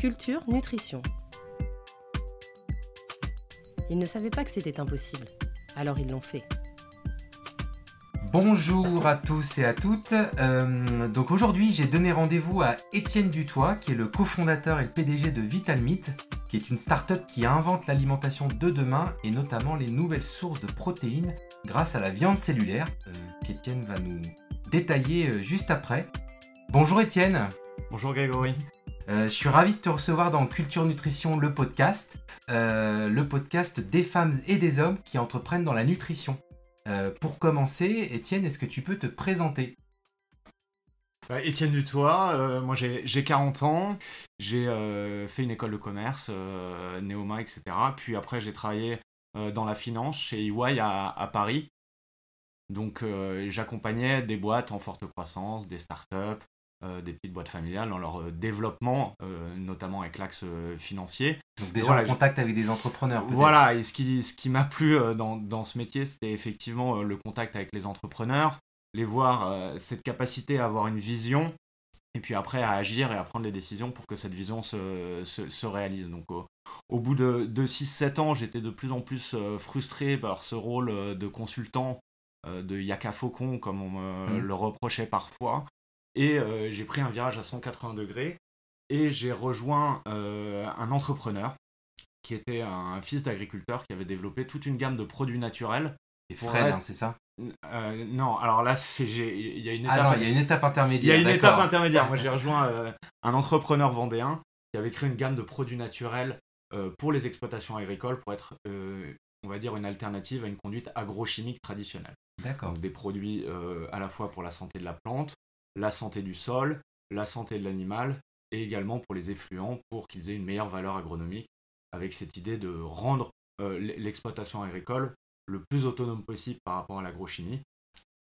Culture, nutrition. Ils ne savaient pas que c'était impossible, alors ils l'ont fait. Bonjour à tous et à toutes. Euh, donc aujourd'hui, j'ai donné rendez-vous à Étienne Dutoit, qui est le cofondateur et le PDG de Vitalmeat, qui est une start-up qui invente l'alimentation de demain et notamment les nouvelles sources de protéines grâce à la viande cellulaire, euh, qu'Étienne va nous détailler euh, juste après. Bonjour Étienne. Bonjour Grégory. Euh, je suis ravi de te recevoir dans Culture Nutrition, le podcast, euh, le podcast des femmes et des hommes qui entreprennent dans la nutrition. Euh, pour commencer, Étienne, est-ce que tu peux te présenter? Bah, Étienne Dutoit, moi j'ai 40 ans, j'ai fait une école de commerce, Néoma, etc. Puis après j'ai travaillé dans la finance chez EY à, à Paris. Donc j'accompagnais des boîtes en forte croissance, des startups, euh, des petites boîtes familiales dans leur euh, développement, euh, notamment avec l'axe financier. Donc déjà en contact avec des entrepreneurs. Voilà, et ce qui, ce qui m'a plu dans, dans, ce métier, c'était effectivement le contact avec les entrepreneurs, les voir, cette capacité à avoir une vision, et puis après à agir et à prendre des décisions pour que cette vision se, se, se réalise. Donc au bout de, de 6-7 ans, j'étais de plus en plus frustré par ce rôle de consultant de Yaka Faucon, comme on me mmh. le reprochait parfois. Et euh, j'ai pris un virage à 180 degrés et j'ai rejoint euh, un entrepreneur qui était un fils d'agriculteur qui avait développé toute une gamme de produits naturels. Et Fred, hein, c'est ça? Euh, Non, alors là, il y a une étape, il y a une étape intermédiaire. Il y a une étape intermédiaire. Moi, j'ai rejoint un entrepreneur vendéen qui avait créé une gamme de produits naturels pour les exploitations agricoles pour être, on va dire, une alternative à une conduite agrochimique traditionnelle. D'accord. des produits à la fois pour la santé de la plante, la santé du sol, la santé de l'animal et également pour les effluents pour qu'ils aient une meilleure valeur agronomique avec cette idée de rendre euh, l'exploitation agricole le plus autonome possible par rapport à l'agrochimie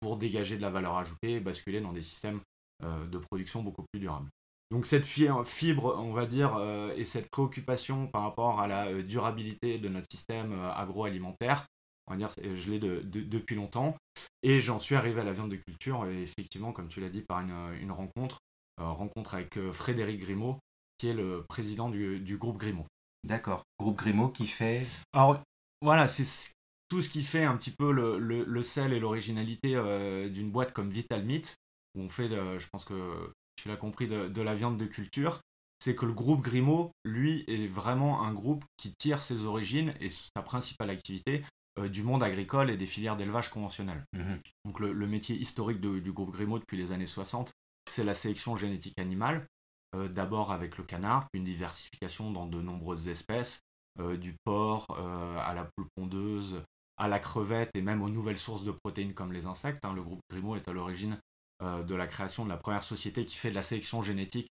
pour dégager de la valeur ajoutée et basculer dans des systèmes euh, de production beaucoup plus durables. Donc cette fibre, on va dire, euh, et cette préoccupation par rapport à la durabilité de notre système agroalimentaire, on va dire, je l'ai depuis longtemps. Et j'en suis arrivé à la viande de culture, effectivement, comme tu l'as dit, par une, rencontre, euh, rencontre avec euh, Frédéric Grimaud, qui est le président du, groupe Grimaud. D'accord. Groupe Grimaud qui fait. Alors, voilà, c'est tout ce qui fait un petit peu le, sel et l'originalité euh, d'une boîte comme Vital Meat, où on fait, je pense que tu l'as compris, de, la viande de culture. C'est que le groupe Grimaud, lui, est vraiment un groupe qui tire ses origines et sa principale activité du monde agricole et des filières d'élevage conventionnelles. Mhm. Donc le, métier historique du groupe Grimaud depuis les années 60, c'est la sélection génétique animale, euh, d'abord avec le canard, puis une diversification dans de nombreuses espèces, euh, du porc à la poule pondeuse, à la crevette et même aux nouvelles sources de protéines comme les insectes. Hein. Le groupe Grimaud est à l'origine de la création de la première société qui fait de la sélection génétique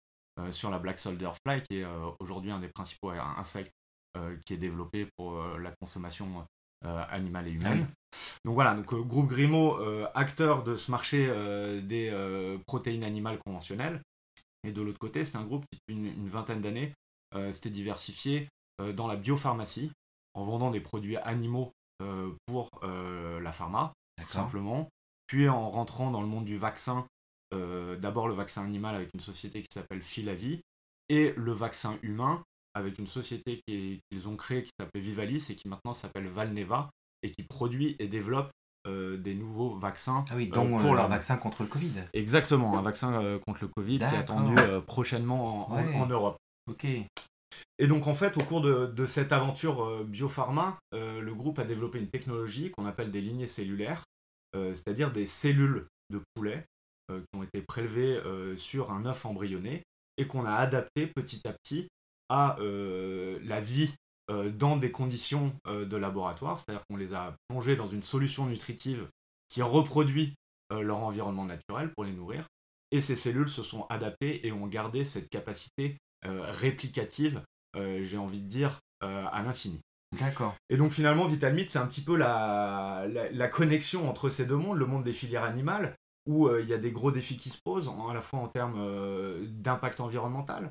sur la Black Soldier Fly, qui est aujourd'hui un des principaux insectes qui est développé pour la consommation euh, animal et humaine. Donc voilà, donc euh, groupe Grimaud, euh, acteur de ce marché des protéines animales conventionnelles. Et de l'autre côté, c'est un groupe qui, depuis une, vingtaine d'années, s'était diversifié dans la biopharmacie, en vendant des produits animaux pour la pharma, tout simplement. Puis en rentrant dans le monde du vaccin, d'abord le vaccin animal avec une société qui s'appelle Philavi, et le vaccin humain avec une société qu'ils ont créée qui s'appelait Vivalis et qui maintenant s'appelle Valneva et qui produit et développe euh, des nouveaux vaccins. Ah oui, donc euh, pour euh, un vaccin contre le Covid. Exactement, un vaccin contre le Covid qui est attendu prochainement en, Europe. Ok. Et donc en fait, au cours de, cette aventure biopharma, le groupe a développé une technologie qu'on appelle des lignées cellulaires, c'est-à-dire des cellules de poulet qui ont été prélevées sur un œuf embryonné et qu'on a adapté petit à petit à euh, la vie euh, dans des conditions euh, de laboratoire, c'est-à-dire qu'on les a plongés dans une solution nutritive qui reproduit leur environnement naturel pour les nourrir, et ces cellules se sont adaptées et ont gardé cette capacité réplicative, j'ai envie de dire, à l'infini. D'accord. Et donc finalement, Vitalmite, c'est un petit peu la, la, connexion entre ces deux mondes, le monde des filières animales, où il y a des gros défis qui se posent, à la fois en termes d'impact environnemental,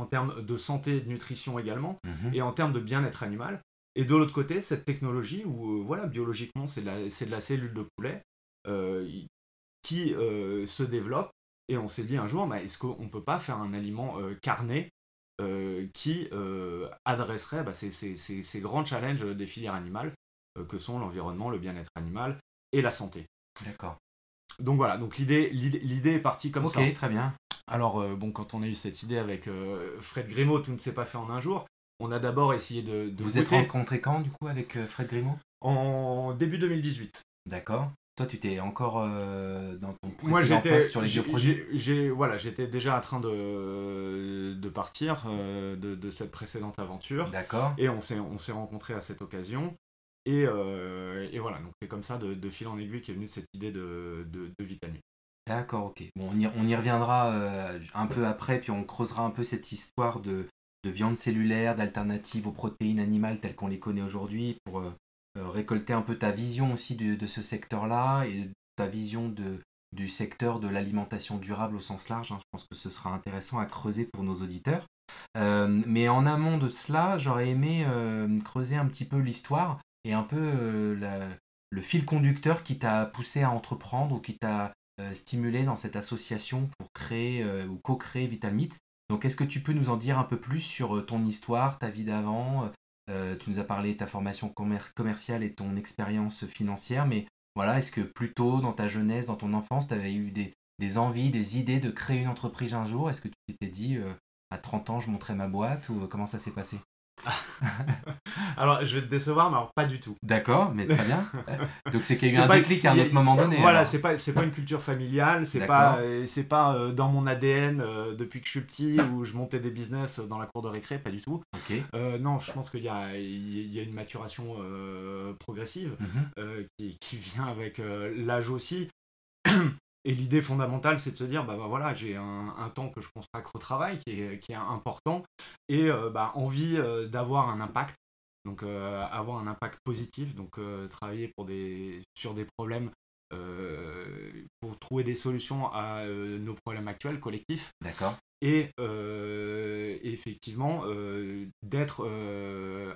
en termes de santé et de nutrition également, mhm. et en termes de bien-être animal. Et de l'autre côté, cette technologie où, euh, voilà, biologiquement, c'est de, de, la cellule de poulet euh, qui euh, se développe. Et on s'est dit un jour, bah, est-ce qu'on ne peut pas faire un aliment carné qui adresserait bah, ces, grands challenges des filières animales, que sont l'environnement, le bien-être animal et la santé. D'accord. Donc voilà, donc l'idée, l'idée est partie comme ça. Ok, très bien. Alors, bon, quand on a eu cette idée avec Fred Grimaud, tout ne s'est pas fait en un jour. On a d'abord essayé de. Vous êtes rencontré quand, du coup, avec Fred Grimaud? En début 2018. D'accord. Toi, tu t'es encore euh, dans ton précédent poste sur les j'ai, Voilà, j'étais déjà en train de, de partir euh, de, cette précédente aventure. D'accord. Et on s'est, on s'est rencontrés à cette occasion. Et, euh, et voilà, donc c'est comme ça, de, fil en aiguille, qu'est venue cette idée de, de, vitamine. D'accord, ok. Bon, on y, reviendra un peu après, puis on creusera un peu cette histoire de, de viande cellulaire, d'alternatives aux protéines animales telles qu'on les connaît aujourd'hui, pour euh, récolter un peu ta vision aussi de, ce secteur-là et ta vision du secteur de l'alimentation durable au sens large. Hein. Je pense que ce sera intéressant à creuser pour nos auditeurs. Euh, mais en amont de cela, j'aurais aimé euh, creuser un petit peu l'histoire et un peu le fil conducteur qui t'a poussé à entreprendre ou qui t'a stimulé dans cette association pour créer ou co-créer Vitamite. Donc est-ce que tu peux nous en dire un peu plus sur ton histoire, ta vie d'avant, euh, tu nous as parlé de ta formation commerciale et ton expérience financière, mais voilà, est-ce que plus tôt dans ta jeunesse, dans ton enfance, tu avais eu des, envies, des idées de créer une entreprise un jour? Est-ce que tu t'étais dit, euh, à 30 ans, je montrais ma boîte ou comment ça s'est passé? alors, je vais te décevoir, mais alors pas du tout. D'accord, mais très bien. Donc, c'est qu'il y a eu un déclic à un autre moment donné. Voilà, c'est pas, c'est pas une culture familiale, c'est pas, c'est pas euh, dans mon ADN euh, depuis que je suis petit où je montais des business dans la cour de récré, pas du tout. Euh, non, je pense qu'il y a, il y a une maturation progressive mhm. qui, qui, vient avec l'âge aussi. Et l'idée fondamentale, c'est de se dire, bah, bah voilà, j'ai un, temps que je consacre au travail qui est, qui est important et euh, bah, envie euh, d'avoir un impact, donc euh, avoir un impact positif, donc travailler pour des, sur des problèmes, pour trouver des solutions à nos problèmes actuels, collectifs. D'accord. Et effectivement, d'être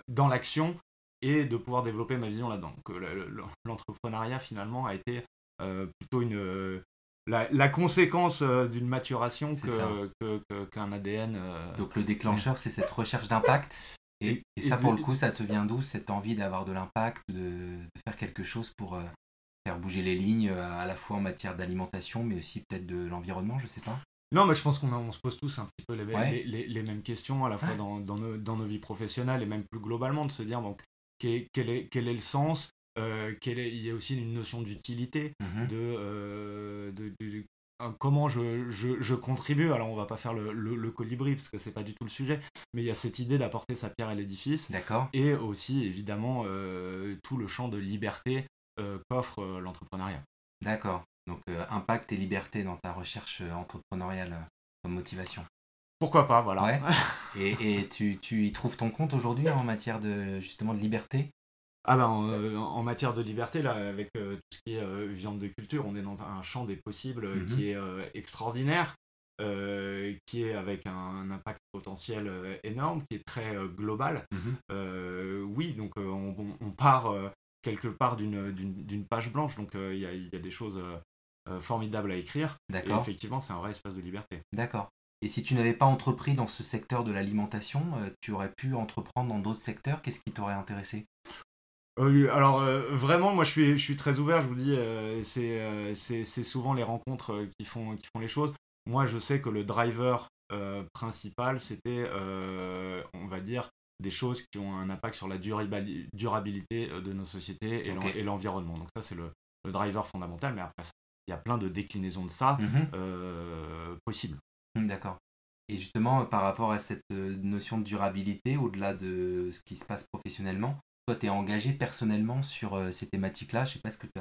dans l'action et de pouvoir développer ma vision là-dedans. Donc l'entrepreneuriat finalement a été plutôt une, la, conséquence euh, d'une maturation qu'un ADN. Euh, Donc le déclencheur, c'est cette recherche d'impact. Et, ça, pour le coup, ça te vient d'où Cette envie d'avoir de l'impact, de, faire quelque chose pour euh, faire bouger les lignes, à la fois en matière d'alimentation, mais aussi peut-être de l'environnement, je sais pas? Non, mais je pense qu'on on se pose tous un petit peu les, les, mêmes questions, à la fois dans, dans, nos, dans, nos, vies professionnelles et même plus globalement, de se dire quel, est, quel est le sens euh, il y a aussi une notion d'utilité, mhm. euh, de, comment je, je, contribue. Alors on va pas faire le, le, colibri parce que c'est pas du tout le sujet, mais il y a cette idée d'apporter sa pierre à l'édifice. D'accord. Et aussi évidemment euh, tout le champ de liberté qu'offre l'entrepreneuriat. D'accord. Donc impact et liberté dans ta recherche entrepreneuriale comme motivation. Pourquoi pas, voilà. Ouais. et, et tu, tu, y trouves ton compte aujourd'hui en matière de justement de liberté? Ah ben, en, matière de liberté, là, avec euh, tout ce qui est euh, viande de culture, on est dans un champ des possibles mhm. qui est extraordinaire, qui est avec un, impact potentiel énorme, qui est très global. Mhm. oui, donc on, part quelque part d'une page blanche, donc il y a, des choses formidables à écrire. Et effectivement, c'est un vrai espace de liberté. D'accord. Et si tu n'avais pas entrepris dans ce secteur de l'alimentation, tu aurais pu entreprendre dans d'autres secteurs Qu'est-ce qui t'aurait intéressé? Euh, alors euh, vraiment, moi je suis, je suis très ouvert, je vous dis, euh, c'est souvent les rencontres qui font, qui font les choses. Moi je sais que le driver principal, c'était, on va dire, des choses qui ont un impact sur la durabilité de nos sociétés et l'environnement. Donc ça c'est le, driver fondamental, mais après il y a plein de déclinaisons de ça mm-hmm. possibles. Mm, d'accord. Et justement, par rapport à cette notion de durabilité, au-delà de ce qui se passe professionnellement, toi, tu es engagé personnellement sur euh, ces thématiques-là? Je sais pas, est-ce que tu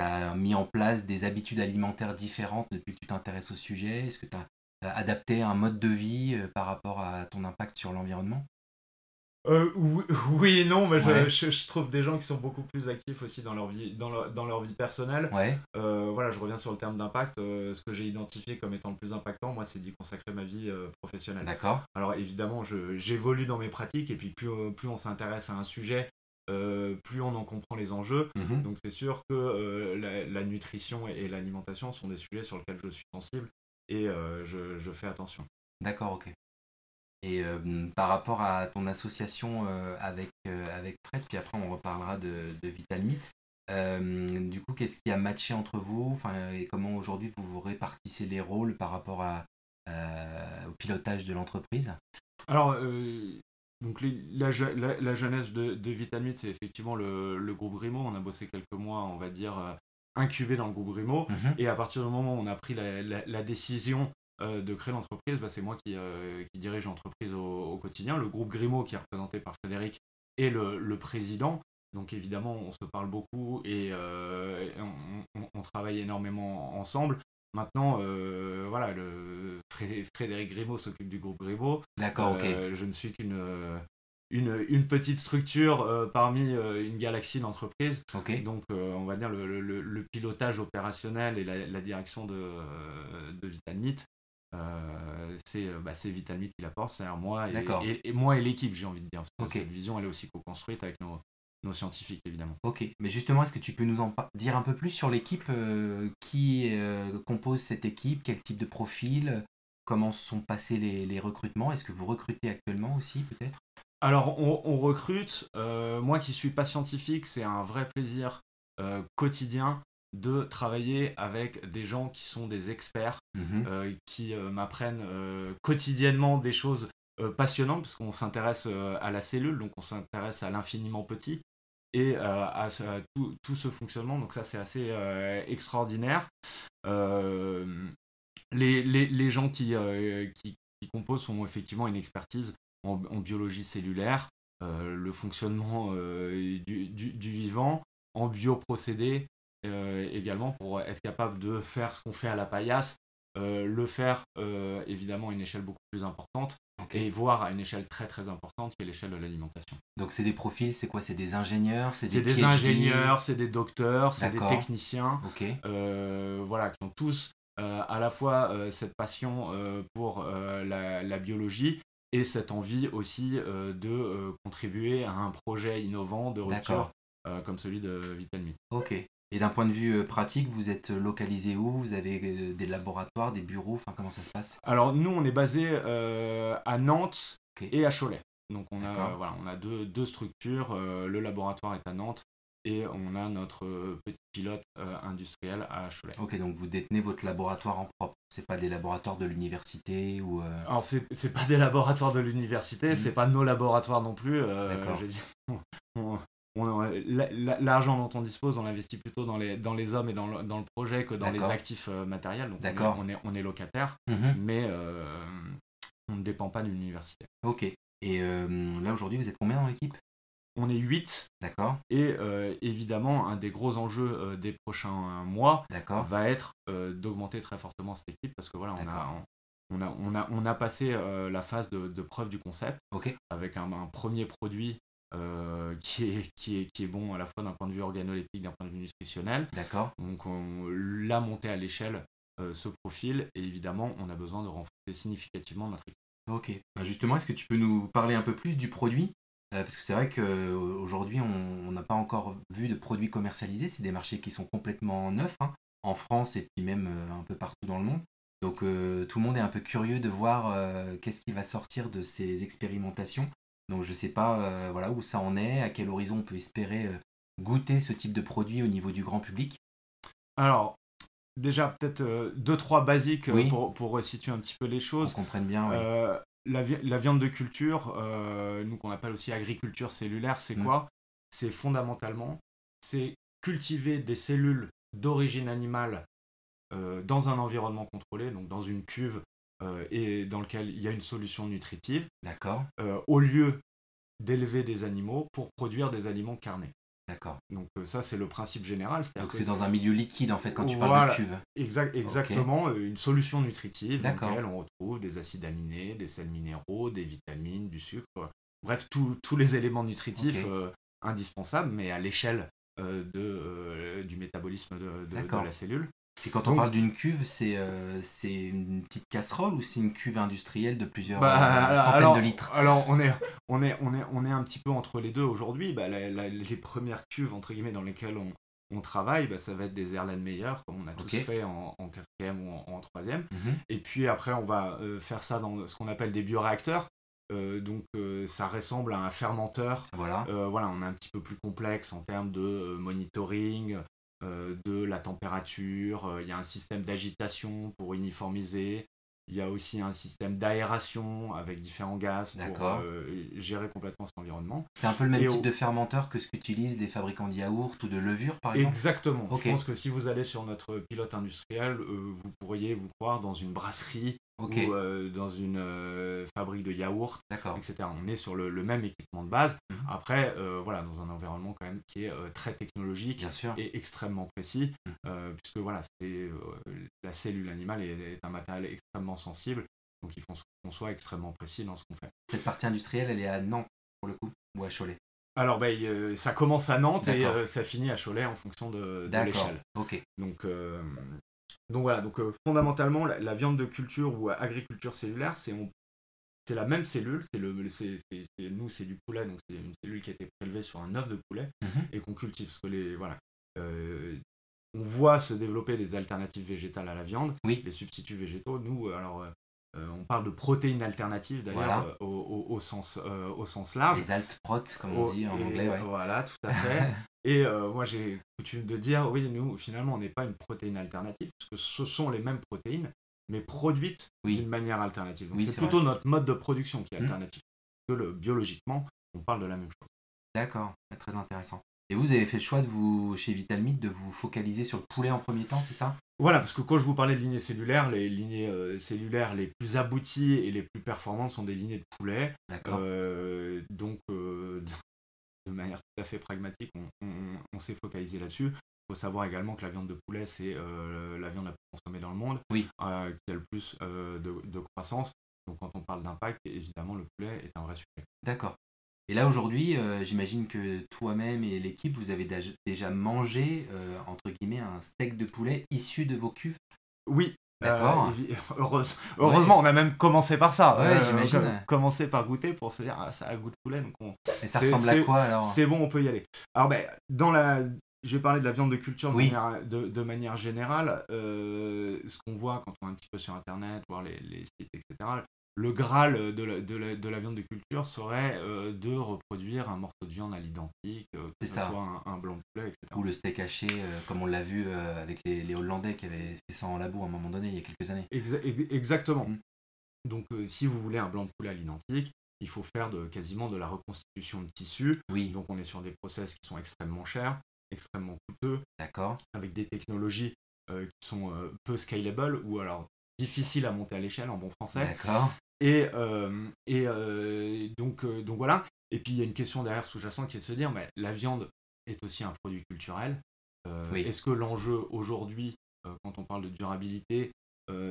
as, mis en place des habitudes alimentaires différentes depuis que tu t'intéresses au sujet? Est-ce que tu as, adapté un mode de vie euh, par rapport à ton impact sur l'environnement? Euh, oui, et non, mais je, trouve des gens qui sont beaucoup plus actifs aussi dans leur vie, dans dans leur vie personnelle. Ouais. voilà, je reviens sur le terme d'impact. ce que j'ai identifié comme étant le plus impactant, moi, c'est d'y consacrer ma vie professionnelle. D'accord. Alors évidemment, j'évolue dans mes pratiques et puis plus, plus on s'intéresse à un sujet, euh, plus on en comprend les enjeux. Mhm. Donc c'est sûr que euh, la, nutrition et, l'alimentation sont des sujets sur lesquels je suis sensible et euh, je, fais attention. D'accord, ok. Et par rapport à ton association avec, avec Fred, puis après on reparlera de, de VitalMeet, du coup, qu'est-ce qui a matché entre vous? Et comment aujourd'hui vous vous répartissez les rôles par rapport à, au pilotage de l'entreprise? Alors, donc la, la, jeunesse de, de c'est effectivement le, le, groupe Grimaud. On a bossé quelques mois, on va dire, incubé dans le groupe Grimaud. Mhm. Et à partir du moment où on a pris la, décision euh, de créer l'entreprise, bah, c'est moi qui, euh, qui dirige l'entreprise au, quotidien. Le groupe Grimaud, qui est représenté par Frédéric, est le, président. Donc évidemment, on se parle beaucoup et, euh, on, travaille énormément ensemble. Maintenant, voilà, le Frédéric Grimaud s'occupe du groupe Grimaud. D'accord, ok. Je ne suis qu'une une, petite structure euh, parmi euh, une galaxie d'entreprises. Donc, euh, on va dire le, pilotage opérationnel et la, direction de, de VitalMeet, c'est bah, VitalMeet qui la porte, c'est-à-dire moi et, et, moi et l'équipe, j'ai envie de dire. cette vision, elle est aussi co-construite avec nos, nos, scientifiques, évidemment. Ok, mais justement, est-ce que tu peux nous en dire un peu plus sur l'équipe qui compose cette équipe, quel type de profil Comment sont passés les, les recrutements Est-ce que vous recrutez actuellement aussi, peut-être? Alors, on, recrute. Euh, moi qui suis pas scientifique, c'est un vrai plaisir euh, quotidien de travailler avec des gens qui sont des experts, mhm. euh, qui m'apprennent quotidiennement des choses passionnantes, parce qu'on s'intéresse à la cellule, donc on s'intéresse à l'infiniment petit et à, tout, ce fonctionnement. Donc ça, c'est assez extraordinaire. Les, gens qui, qui, composent ont effectivement une expertise en, biologie cellulaire, euh, le fonctionnement euh, du, du, vivant, en bioprocédés euh, également pour être capable de faire ce qu'on fait à la paillasse, le faire évidemment à une échelle beaucoup plus importante et voir à une échelle très très importante qui est l'échelle de l'alimentation. Donc c'est des profils, c'est quoi? C'est des ingénieurs C'est des, des ingénieurs, c'est des docteurs, c'est des techniciens, voilà, qui ont tous à la fois cette passion pour la, la, biologie et cette envie aussi euh, de euh, contribuer à un projet innovant de rupture euh, comme celui de VitalMe. Ok. Et d'un point de vue pratique, vous êtes localisé où? Vous avez des laboratoires, des bureaux? Enfin, comment ça se passe? Alors nous, on est basé à Nantes et à Cholet. Donc on a, voilà, on a deux, deux structures. le laboratoire est à Nantes et on a notre euh, petit pilote euh, industriel à Cholet. Ok, donc vous détenez votre laboratoire en propre. C'est pas des laboratoires de l'université ou. Euh... Alors c'est, pas des laboratoires de l'université, mhm. c'est pas nos laboratoires non plus. Euh, l'argent dont on dispose, on l'investit plutôt dans les, dans les hommes et dans le, dans le projet que dans les actifs matériels. Donc D'accord. On, est, on est locataire, mhm. mais on ne dépend pas d'une université. Ok. Et là aujourd'hui, vous êtes combien dans l'équipe? On est 8. D'accord. Et euh, évidemment, un des gros enjeux euh, des prochains mois va être euh, d'augmenter très fortement cette équipe parce que voilà, on a, on a, on, a, on a passé la phase de, preuve du concept avec un, premier produit qui, est, qui, est, qui est bon à la fois d'un point de vue organoleptique, d'un point de vue nutritionnel. D'accord. Donc, on l'a monté à l'échelle ce profil et évidemment, on a besoin de renforcer significativement notre équipe. Ok. Bah, justement, est-ce que tu peux nous parler un peu plus du produit? Euh, parce que c'est vrai qu'aujourd'hui, on n'a pas encore vu de produits commercialisés. C'est des marchés qui sont complètement neufs, hein, en France et puis même euh, un peu partout dans le monde. Donc euh, tout le monde est un peu curieux de voir qu'est-ce qui va sortir de ces expérimentations. Donc je ne sais pas voilà, où ça en est, à quel horizon on peut espérer goûter ce type de produit au niveau du grand public. Alors, déjà peut-être deux, trois basiques pour, pour resituer un petit peu les choses. Qu'on comprenne bien la, viande de culture, euh, nous qu'on appelle aussi agriculture cellulaire, c'est mm. quoi? C'est fondamentalement, c'est cultiver des cellules d'origine animale euh, dans un environnement contrôlé, donc dans une cuve euh, et dans lequel il y a une solution nutritive. D'accord. au lieu d'élever des animaux pour produire des aliments carnés. D'accord. Donc euh, ça c'est le principe général. Donc c'est dans un milieu liquide en fait quand tu parles de cuve. Exact, exactement, euh, une solution nutritive dans laquelle on retrouve des acides aminés, des sels minéraux, des vitamines, du sucre, bref tous les éléments nutritifs euh, indispensables mais à l'échelle de, du métabolisme de, de, la cellule. Et quand on parle d'une cuve, c'est euh, c'est une petite casserole ou c'est une cuve industrielle de plusieurs bah, euh, centaines de litres? Alors on est, on, est, on, est, on est un petit peu entre les deux aujourd'hui. Bah, les premières cuves entre guillemets dans lesquelles on, on travaille, bah, ça va être des Erlenmeyer, comme on a tous fait en, en quatrième ou en, troisième. Mhm. Et puis après, on va euh, faire ça dans ce qu'on appelle des bioréacteurs. donc ça ressemble à un fermenteur. Voilà. voilà, on est un petit peu plus complexe en termes de monitoring, de la température. Il y a un système d'agitation pour uniformiser. Il y a aussi un système d'aération avec différents gaz pour euh, gérer complètement cet environnement. C'est un peu le même type de fermenteur que ce qu'utilisent des fabricants de yaourt ou de levure, par exemple? Exactement. Je pense que si vous allez sur notre pilote industriel, euh, vous pourriez vous croire dans une brasserie ou euh, dans une euh, fabrique de yaourt, etc. On est sur le, même équipement de base. Mhm. Après, euh, voilà, dans un environnement quand même qui est très technologique et extrêmement précis, mhm. puisque voilà, c'est la cellule animale est, un matériel extrêmement sensible, donc il faut qu'on soit extrêmement précis dans ce qu'on fait. Cette partie industrielle, elle est à Nantes pour le coup ou à Cholet? Alors, ben, ça commence à Nantes et ça finit à Cholet en fonction de, de l'échelle. Ok. Donc, donc voilà, donc euh, fondamentalement, la, viande de culture ou agriculture cellulaire, c'est c'est la même cellule, c'est le, nous c'est du poulet, donc c'est une cellule qui a été prélevée sur un œuf de poulet mhm. et qu'on cultive. Parce que les, voilà, euh, on voit se développer des alternatives végétales à la viande, oui. les substituts végétaux. Nous, alors, euh, on parle de protéines alternatives d'ailleurs au, sens, au sens large. Les alt-prot, comme on dit en anglais. Ouais. Voilà, tout à fait. Et euh, moi, j'ai coutume de dire, oui, nous, finalement, on n'est pas une protéine alternative, parce que ce sont les mêmes protéines, mais produites d'une manière alternative. Donc, c'est plutôt notre mode de production qui est mmh. alternatif. Que le, biologiquement, on parle de la même chose. D'accord, très intéressant. Et vous avez fait le choix de vous, chez Vitalmeat, de vous focaliser sur le poulet en premier temps, c'est ça? Voilà, parce que quand je vous parlais de lignées cellulaires, les lignées euh, cellulaires les plus abouties et les plus performantes sont des lignées de poulet. D'accord. Euh, donc, de manière tout à fait pragmatique, on, s'est focalisé là-dessus. Il faut savoir également que la viande de poulet, c'est euh, la viande la plus consommée dans le monde, oui. euh, qui a le plus euh, de, croissance. Donc quand on parle d'impact, évidemment, le poulet est un vrai sujet. D'accord. Et là, aujourd'hui, j'imagine que toi-même et l'équipe, vous avez déjà mangé, entre guillemets, un steak de poulet issu de vos cuves? Oui, D'accord. Euh, heureusement, on a même commencé par ça. Ouais, euh, j'imagine. commencé par goûter pour se dire, ah, ça a goût de poulet. Donc Et ça ressemble à quoi alors? C'est bon, on peut y aller. Alors, ben, dans la. Je vais parler de la viande de culture de, manière, de, manière, générale. Euh, ce qu'on voit quand on est un petit peu sur Internet, voir les, les sites, etc le graal de la, de la, viande de culture serait euh, de reproduire un morceau de viande à l'identique, euh, que ce soit un, blanc de poulet, etc. Ou le steak haché, euh, comme on l'a vu avec les, Hollandais qui avaient fait ça en labo à un moment donné, il y a quelques années. exactement. Mm. Donc si vous voulez un blanc de poulet à l'identique, il faut faire de, quasiment de la reconstitution de tissu. Oui. Donc on est sur des process qui sont extrêmement chers, extrêmement coûteux. D'accord. Avec des technologies qui sont peu scalable ou alors difficiles à monter à l'échelle en bon français. D'accord. Et, euh, et euh, donc, euh, donc voilà. Et puis il y a une question derrière sous-jacente qui est de se dire, mais la viande est aussi un produit culturel. Est-ce que l'enjeu aujourd'hui, quand on parle de durabilité,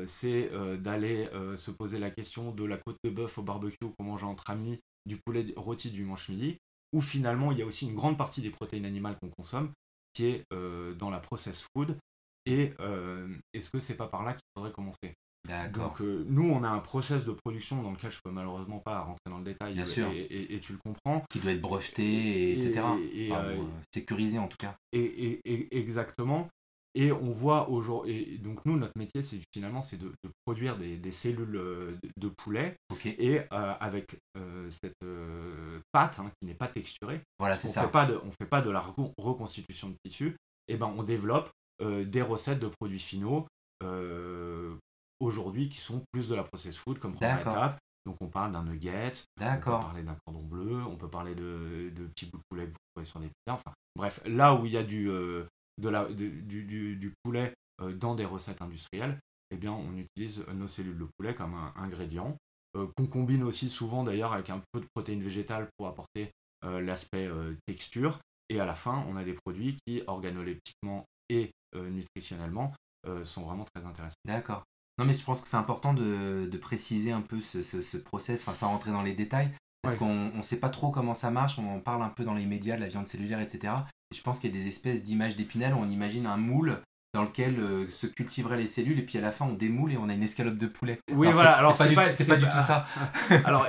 c'est d'aller se poser la question de la côte de bœuf au barbecue qu'on mange entre amis, du poulet rôti du manche midi, ou finalement il y a aussi une grande partie des protéines animales qu'on consomme qui est dans la process food. Et est-ce que c'est pas par là qu'il faudrait commencer? Donc euh, nous, on a un process de production dans lequel je peux malheureusement pas rentrer dans le détail. Bien sûr. Et, tu le comprends. Qui doit être breveté, etc. Et, euh, sécurisé en tout cas. Et, exactement. Et on voit aujourd'hui. Donc nous, notre métier, c'est finalement, c'est de, produire des, cellules euh, de, poulet. Et avec cette pâte hein, qui n'est pas texturée. Voilà, c'est ça. Fait pas de, on fait pas de la reconstitution de tissu. Et ben, on développe des recettes de produits finaux aujourd'hui qui sont plus de la process food comme première étape. Donc on parle d'un nugget, on peut parler d'un cordon bleu, on peut parler de, de petits bouts de poulet que vous trouvez sur des pizzas. Enfin bref, là où il y a du, euh, de la, du, du, du, poulet euh, dans des recettes industrielles, eh bien on utilise nos cellules de poulet comme un ingrédient euh, qu'on combine aussi souvent d'ailleurs avec un peu de protéines végétales pour apporter l'aspect texture. Et à la fin, on a des produits qui organoleptiquement et nutritionnellement sont vraiment très intéressants. D'accord. Non, mais je pense que c'est important de, de, préciser un peu ce, ce, process, enfin, sans rentrer dans les détails, parce qu'on ne sait pas trop comment ça marche, on en parle un peu dans les médias de la viande cellulaire, etc. Et je pense qu'il y a des espèces d'images d'épinal où on imagine un moule dans lequel euh, se cultiveraient les cellules, et puis à la fin on démoule et on a une escalope de poulet. Oui, voilà, alors c'est pas, pas, du tout ça. alors,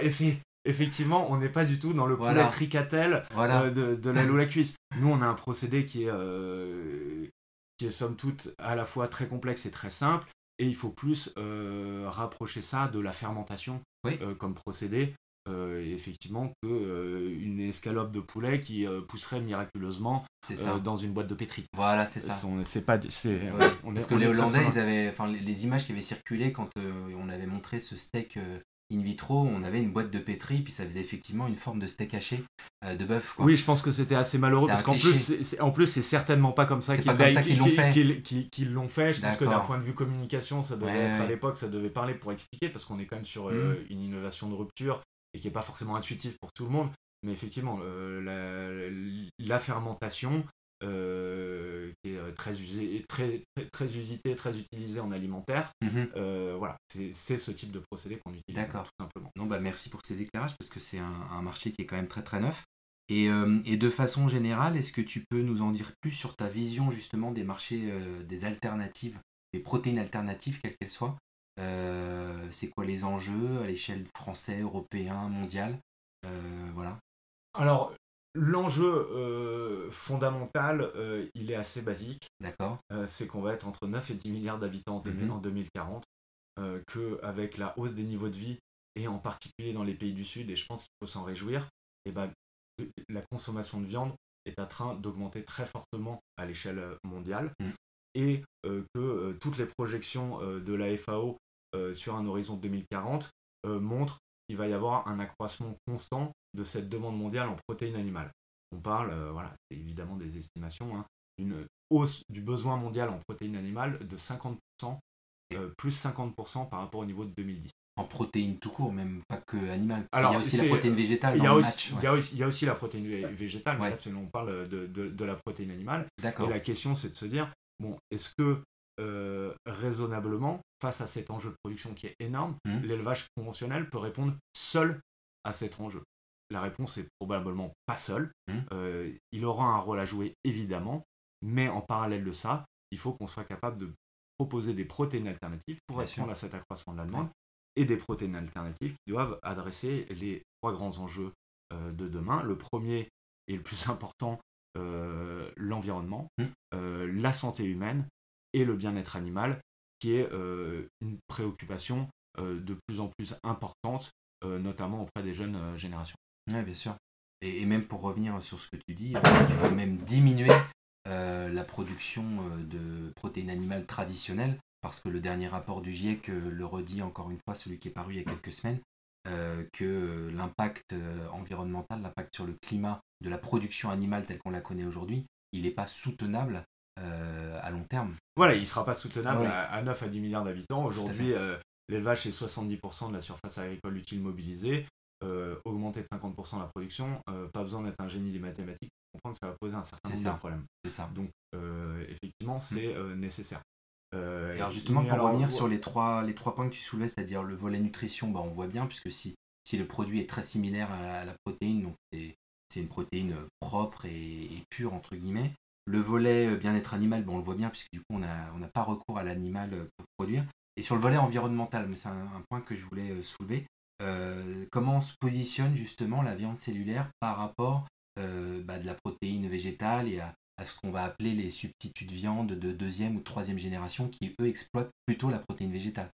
effectivement, on n'est pas du tout dans le poulet tricatel euh, de, de la la cuisse. Nous, on a un procédé qui est, euh, qui est somme toute à la fois très complexe et très simple. Et il faut plus euh, rapprocher ça de la fermentation euh, comme procédé. effectivement qu'une escalope de poulet qui pousserait miraculeusement dans une boîte de pétri. Voilà, c'est ça. C'est pas. Parce que les Hollandais, ils avaient, enfin, les, images qui avaient circulé quand on avait montré ce steak in vitro, on avait une boîte de pétri, puis ça faisait effectivement une forme de steak haché euh, de bœuf. Oui, je pense que c'était assez malheureux, parce qu'en plus, c'est, en plus, c'est certainement pas comme ça qu'ils, l'ont fait. Qu'ils, l'ont fait. Je pense que d'un point de vue communication, ça devait être à l'époque, ça devait parler pour expliquer, parce qu'on est quand même sur euh, mm. une innovation de rupture et qui n'est pas forcément intuitive pour tout le monde. Mais effectivement, euh, la, fermentation, euh, qui est euh, très, usé, très, très, très usité, très utilisé en alimentaire. Mhm. Euh, voilà, c'est ce type de procédé qu'on utilise D'accord. tout simplement. Non, bah merci pour ces éclairages parce que c'est un, marché qui est quand même très très neuf. Et, et de façon générale, est-ce que tu peux nous en dire plus sur ta vision justement des marchés, des alternatives, des protéines alternatives, quelles qu'elles soient? C'est quoi les enjeux à l'échelle français, européen, mondial Voilà. Alors, L'enjeu euh, fondamental, euh, il est assez basique. D'accord. Euh, c'est qu'on va être entre 9 et 10 milliards d'habitants en 2040, mhm. qu'avec la hausse des niveaux de vie, et en particulier dans les pays du Sud, et je pense qu'il faut s'en réjouir, et eh ben, la consommation de viande est en train d'augmenter très fortement à l'échelle mondiale, mhm. et que toutes les projections de la FAO sur un horizon 2040 montrent qu'il va y avoir un accroissement constant de cette demande mondiale en protéines animales. On parle, euh, voilà, c'est évidemment des estimations, hein, d'une hausse du besoin mondial en protéines animales de 50%, euh, plus 50% par rapport au niveau de 2010. En protéines tout court, même pas que animales. il y a aussi la protéine végétale. Il y, a aussi, il, y a aussi, la protéine végétale, mais là, on parle de, de, la protéine animale. Et la question, c'est de se dire, bon, est-ce que euh, raisonnablement, face à cet enjeu de production qui est énorme, mmh. l'élevage conventionnel peut répondre seul à cet enjeu? La réponse est probablement pas seule. Mmh. Euh, il aura un rôle à jouer évidemment, mais en parallèle de ça, il faut qu'on soit capable de proposer des protéines alternatives pour répondre à cet accroissement de la demande et des protéines alternatives qui doivent adresser les trois grands enjeux euh, de demain. Le premier et le plus important, euh, l'environnement, mmh. la santé humaine et le bien-être animal, qui est une préoccupation de plus en plus importante, notamment auprès des jeunes générations. Oui, bien sûr. Et, même pour revenir sur ce que tu dis, il faut même diminuer euh, la production euh, de protéines animales traditionnelles, parce que le dernier rapport du GIEC euh, le redit encore une fois, celui qui est paru il y a quelques semaines, que l'impact environnemental, l'impact sur le climat de la production animale telle qu'on la connaît aujourd'hui, il n'est pas soutenable à long terme. Voilà, il ne sera pas soutenable à, 9 à 10 milliards d'habitants. Aujourd'hui, l'élevage, c'est 70% de la surface agricole utile mobilisée. Euh, augmenter de 50% la production, euh, pas besoin d'être un génie des mathématiques pour comprendre que ça va poser un certain nombre de problèmes. C'est ça. Donc, euh, effectivement, c'est mm. nécessaire. alors justement, pour revenir sur les trois, les trois points que tu soulevais, c'est-à-dire le volet nutrition, bah, on voit bien, puisque si, si le produit est très similaire à la, protéine, donc c'est une protéine propre et, pure, entre guillemets. Le volet bien-être animal, bon, on le voit bien, puisque du coup, on n'a on pas recours à l'animal pour produire. Et sur le volet environnemental, mais c'est un, point que je voulais soulever, euh, comment se positionne justement la viande cellulaire par rapport euh, bah, de la protéine végétale et à, ce qu'on va appeler les substituts de viande de deuxième ou troisième génération qui eux exploitent plutôt la protéine végétale?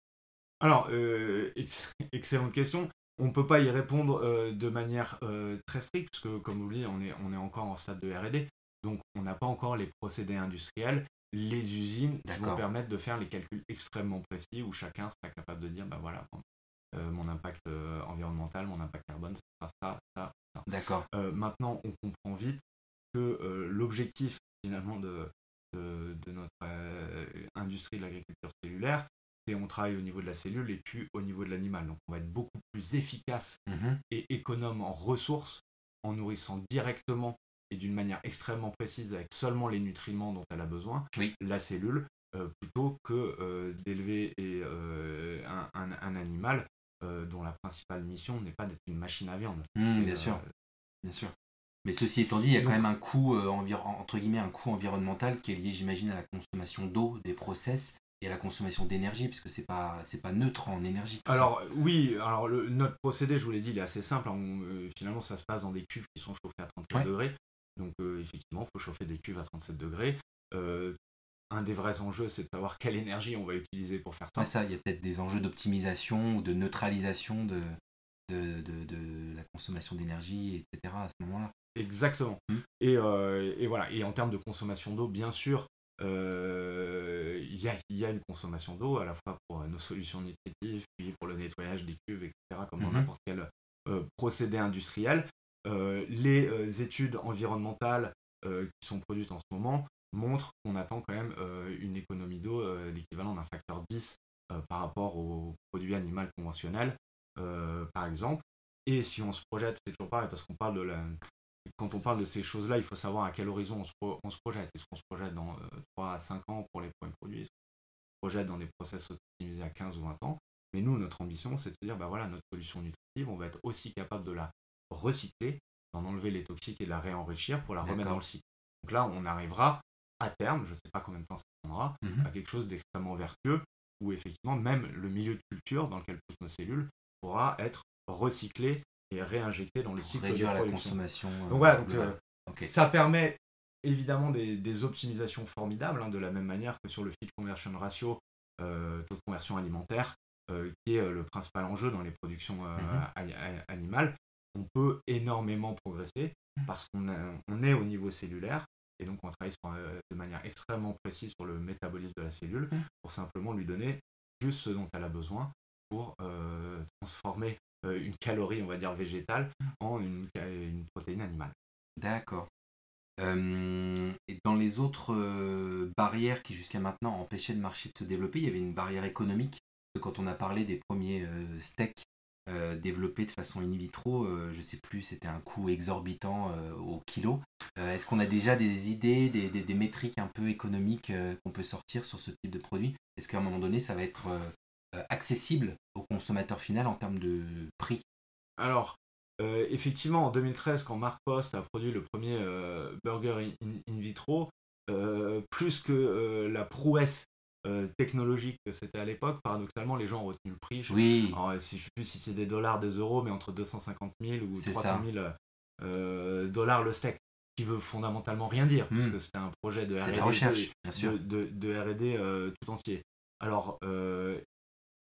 Alors, euh, excellente question. On ne peut pas y répondre de manière très stricte, parce que comme vous le dites, on est, on est encore en stade de RD, donc on n'a pas encore les procédés industriels, les usines qui vont permettre de faire les calculs extrêmement précis où chacun sera capable de dire, bah voilà, euh, mon impact euh, environnemental, mon impact carbone, ça ça, ça, ça. D'accord. Euh, maintenant, on comprend vite que l'objectif finalement de, de, notre industrie de l'agriculture cellulaire, c'est on travaille au niveau de la cellule et puis au niveau de l'animal. Donc on va être beaucoup plus efficace mm-hmm. et économe en ressources en nourrissant directement et d'une manière extrêmement précise avec seulement les nutriments dont elle a besoin, la cellule, plutôt que d'élever un, animal euh, dont la principale mission n'est pas d'être une machine à viande. Mmh, bien sûr, euh, bien sûr. Mais ceci étant dit, il y a quand même un coût, euh, entre guillemets, un coût environnemental qui est lié, j'imagine, à la consommation d'eau, des process et à la consommation d'énergie, puisque c'est pas c'est pas neutre en énergie. Alors oui, alors le, notre procédé, je vous l'ai dit, il est assez simple. finalement, ça se passe dans des cuves qui sont chauffées à 37 degrés. Donc effectivement, il faut chauffer des cuves à 37 degrés un des vrais enjeux, c'est de savoir quelle énergie on va utiliser pour faire ça. ça, il y a peut-être des enjeux d'optimisation ou de neutralisation de, de, de, la consommation d'énergie, etc. à ce moment-là. Exactement. Mmh. Et, et, voilà. Et en termes de consommation d'eau, bien sûr, il y, a, y, a, une consommation d'eau à la fois pour nos solutions nutritives, puis pour le nettoyage des cuves, etc., comme dans mmh n'importe quel procédé industriel. les études environnementales qui sont produites en ce moment montrent qu'on attend quand même une économie d'eau l'équivalent d'un facteur 10 par rapport aux produits animaux conventionnels, par exemple. Et si on se projette, c'est toujours pareil, parce qu'on parle de la, quand on parle de ces choses-là, il faut savoir à quel horizon on se, projette. Est-ce qu'on se projette dans 3 à 5 ans pour les premiers produits? Est-ce qu'on se projette dans des process optimisés à 15 ou 20 ans? Mais nous, notre ambition, c'est de se dire, bah voilà, notre solution nutritive, on va être aussi capable de la recycler, d'en enlever les toxiques et de la réenrichir pour la remettre dans le cycle. Donc là, on arrivera à terme, je ne sais pas combien de temps ça prendra, mmh à quelque chose d'extrêmement vertueux, où effectivement, même le milieu de culture dans lequel poussent nos cellules pourra être recyclé et réinjecté dans le cycle de production. la consommation. Euh, donc voilà, euh, ça permet évidemment des, optimisations formidables, hein, de la même manière que sur le feed conversion ratio, euh, taux de conversion alimentaire, qui est le principal enjeu dans les productions mhm. animales. On peut énormément progresser mhm. parce qu'on est au niveau cellulaire et donc on travaille de manière extrêmement précise sur le métabolisme de la cellule mhm. pour simplement lui donner juste ce dont elle a besoin pour transformer euh, une calorie, on va dire, végétale en une, protéine animale. D'accord. Euh, et dans les autres euh, barrières qui jusqu'à maintenant empêchaient le marché de se développer, il y avait une barrière économique? Quand on a parlé des premiers steaks développés de façon in vitro, je ne sais plus, c'était un coût exorbitant au kilo. Est-ce qu'on a déjà des idées, des, métriques un peu économiques qu'on peut sortir sur ce type de produit? Est-ce qu'à un moment donné, ça va être euh, accessible au consommateur final en termes de prix? Alors, euh, effectivement, en 2013, quand Mark Post a produit le premier euh, burger in, vitro, plus que la prouesse technologique que c'était à l'époque, paradoxalement, les gens ont retenu le prix. oui. si, je sais plus si c'est des dollars, des euros, mais entre 250 000 ou 300 000 dollars le steak qui veut fondamentalement rien dire, parce hmm. que c'était un projet de R&D de, de, R&D tout entier. Alors,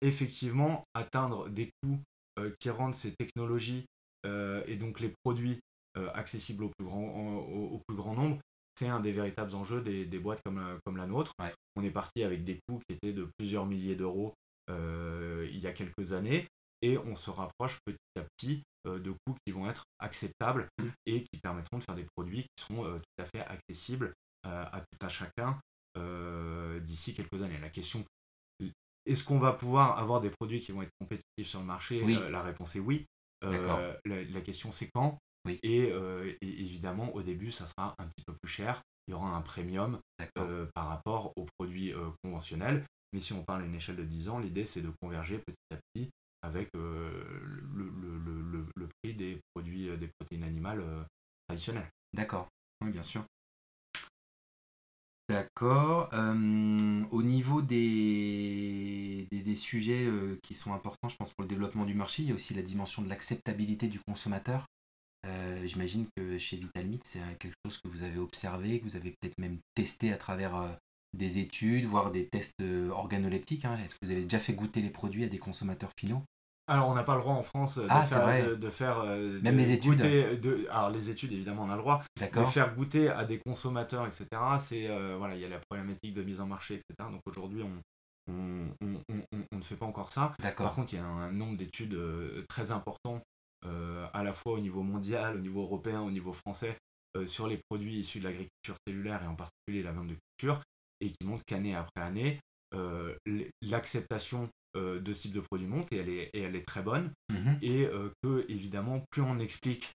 effectivement atteindre des coûts euh, qui rendent ces technologies euh, et donc les produits euh, accessibles au plus grand, au, plus grand nombre, c'est un des véritables enjeux des, boîtes comme, comme la nôtre. On est parti avec des coûts qui étaient de plusieurs milliers d'euros il y a quelques années et on se rapproche petit à petit de coûts qui vont être acceptables mmh. et qui permettront de faire des produits qui seront tout à fait accessibles à tout à chacun d'ici quelques années. La question est-ce qu'on va pouvoir avoir des produits qui vont être compétitifs sur le marché? Euh, la, réponse est oui. Euh, la, question c'est quand? Euh, et, évidemment, au début, ça sera un petit peu plus cher. Il y aura un premium par rapport aux produits conventionnels. Mais si on parle à une échelle de 10 ans, l'idée c'est de converger petit à petit avec le, le, prix des produits, des protéines animales traditionnelles. D'accord, oui, bien sûr. D'accord. Euh, au niveau des, des, sujets euh, qui sont importants, je pense, pour le développement du marché, il y a aussi la dimension de l'acceptabilité du consommateur. Euh, j'imagine que chez VitalMeat, c'est quelque chose que vous avez observé, que vous avez peut-être même testé à travers des études, voire des tests organoleptiques. Hein. Est-ce que vous avez déjà fait goûter les produits à des consommateurs finaux? Alors, on n'a pas le droit en France de ah, faire, de, faire euh, même les études? de, alors les études évidemment on a le droit. De faire goûter à des consommateurs, etc. C'est euh, voilà, il y a la problématique de mise en marché, etc. Donc aujourd'hui on, on, ne fait pas encore ça. Par contre, il y a un, nombre d'études euh, très important, à la fois au niveau mondial, au niveau européen, au niveau français, sur les produits issus de l'agriculture cellulaire et en particulier la viande de culture, et qui montrent qu'année après année, l'acceptation euh, de ce type de produit monte et elle est, et elle est très bonne. Mhm. Et euh, que, évidemment, plus on explique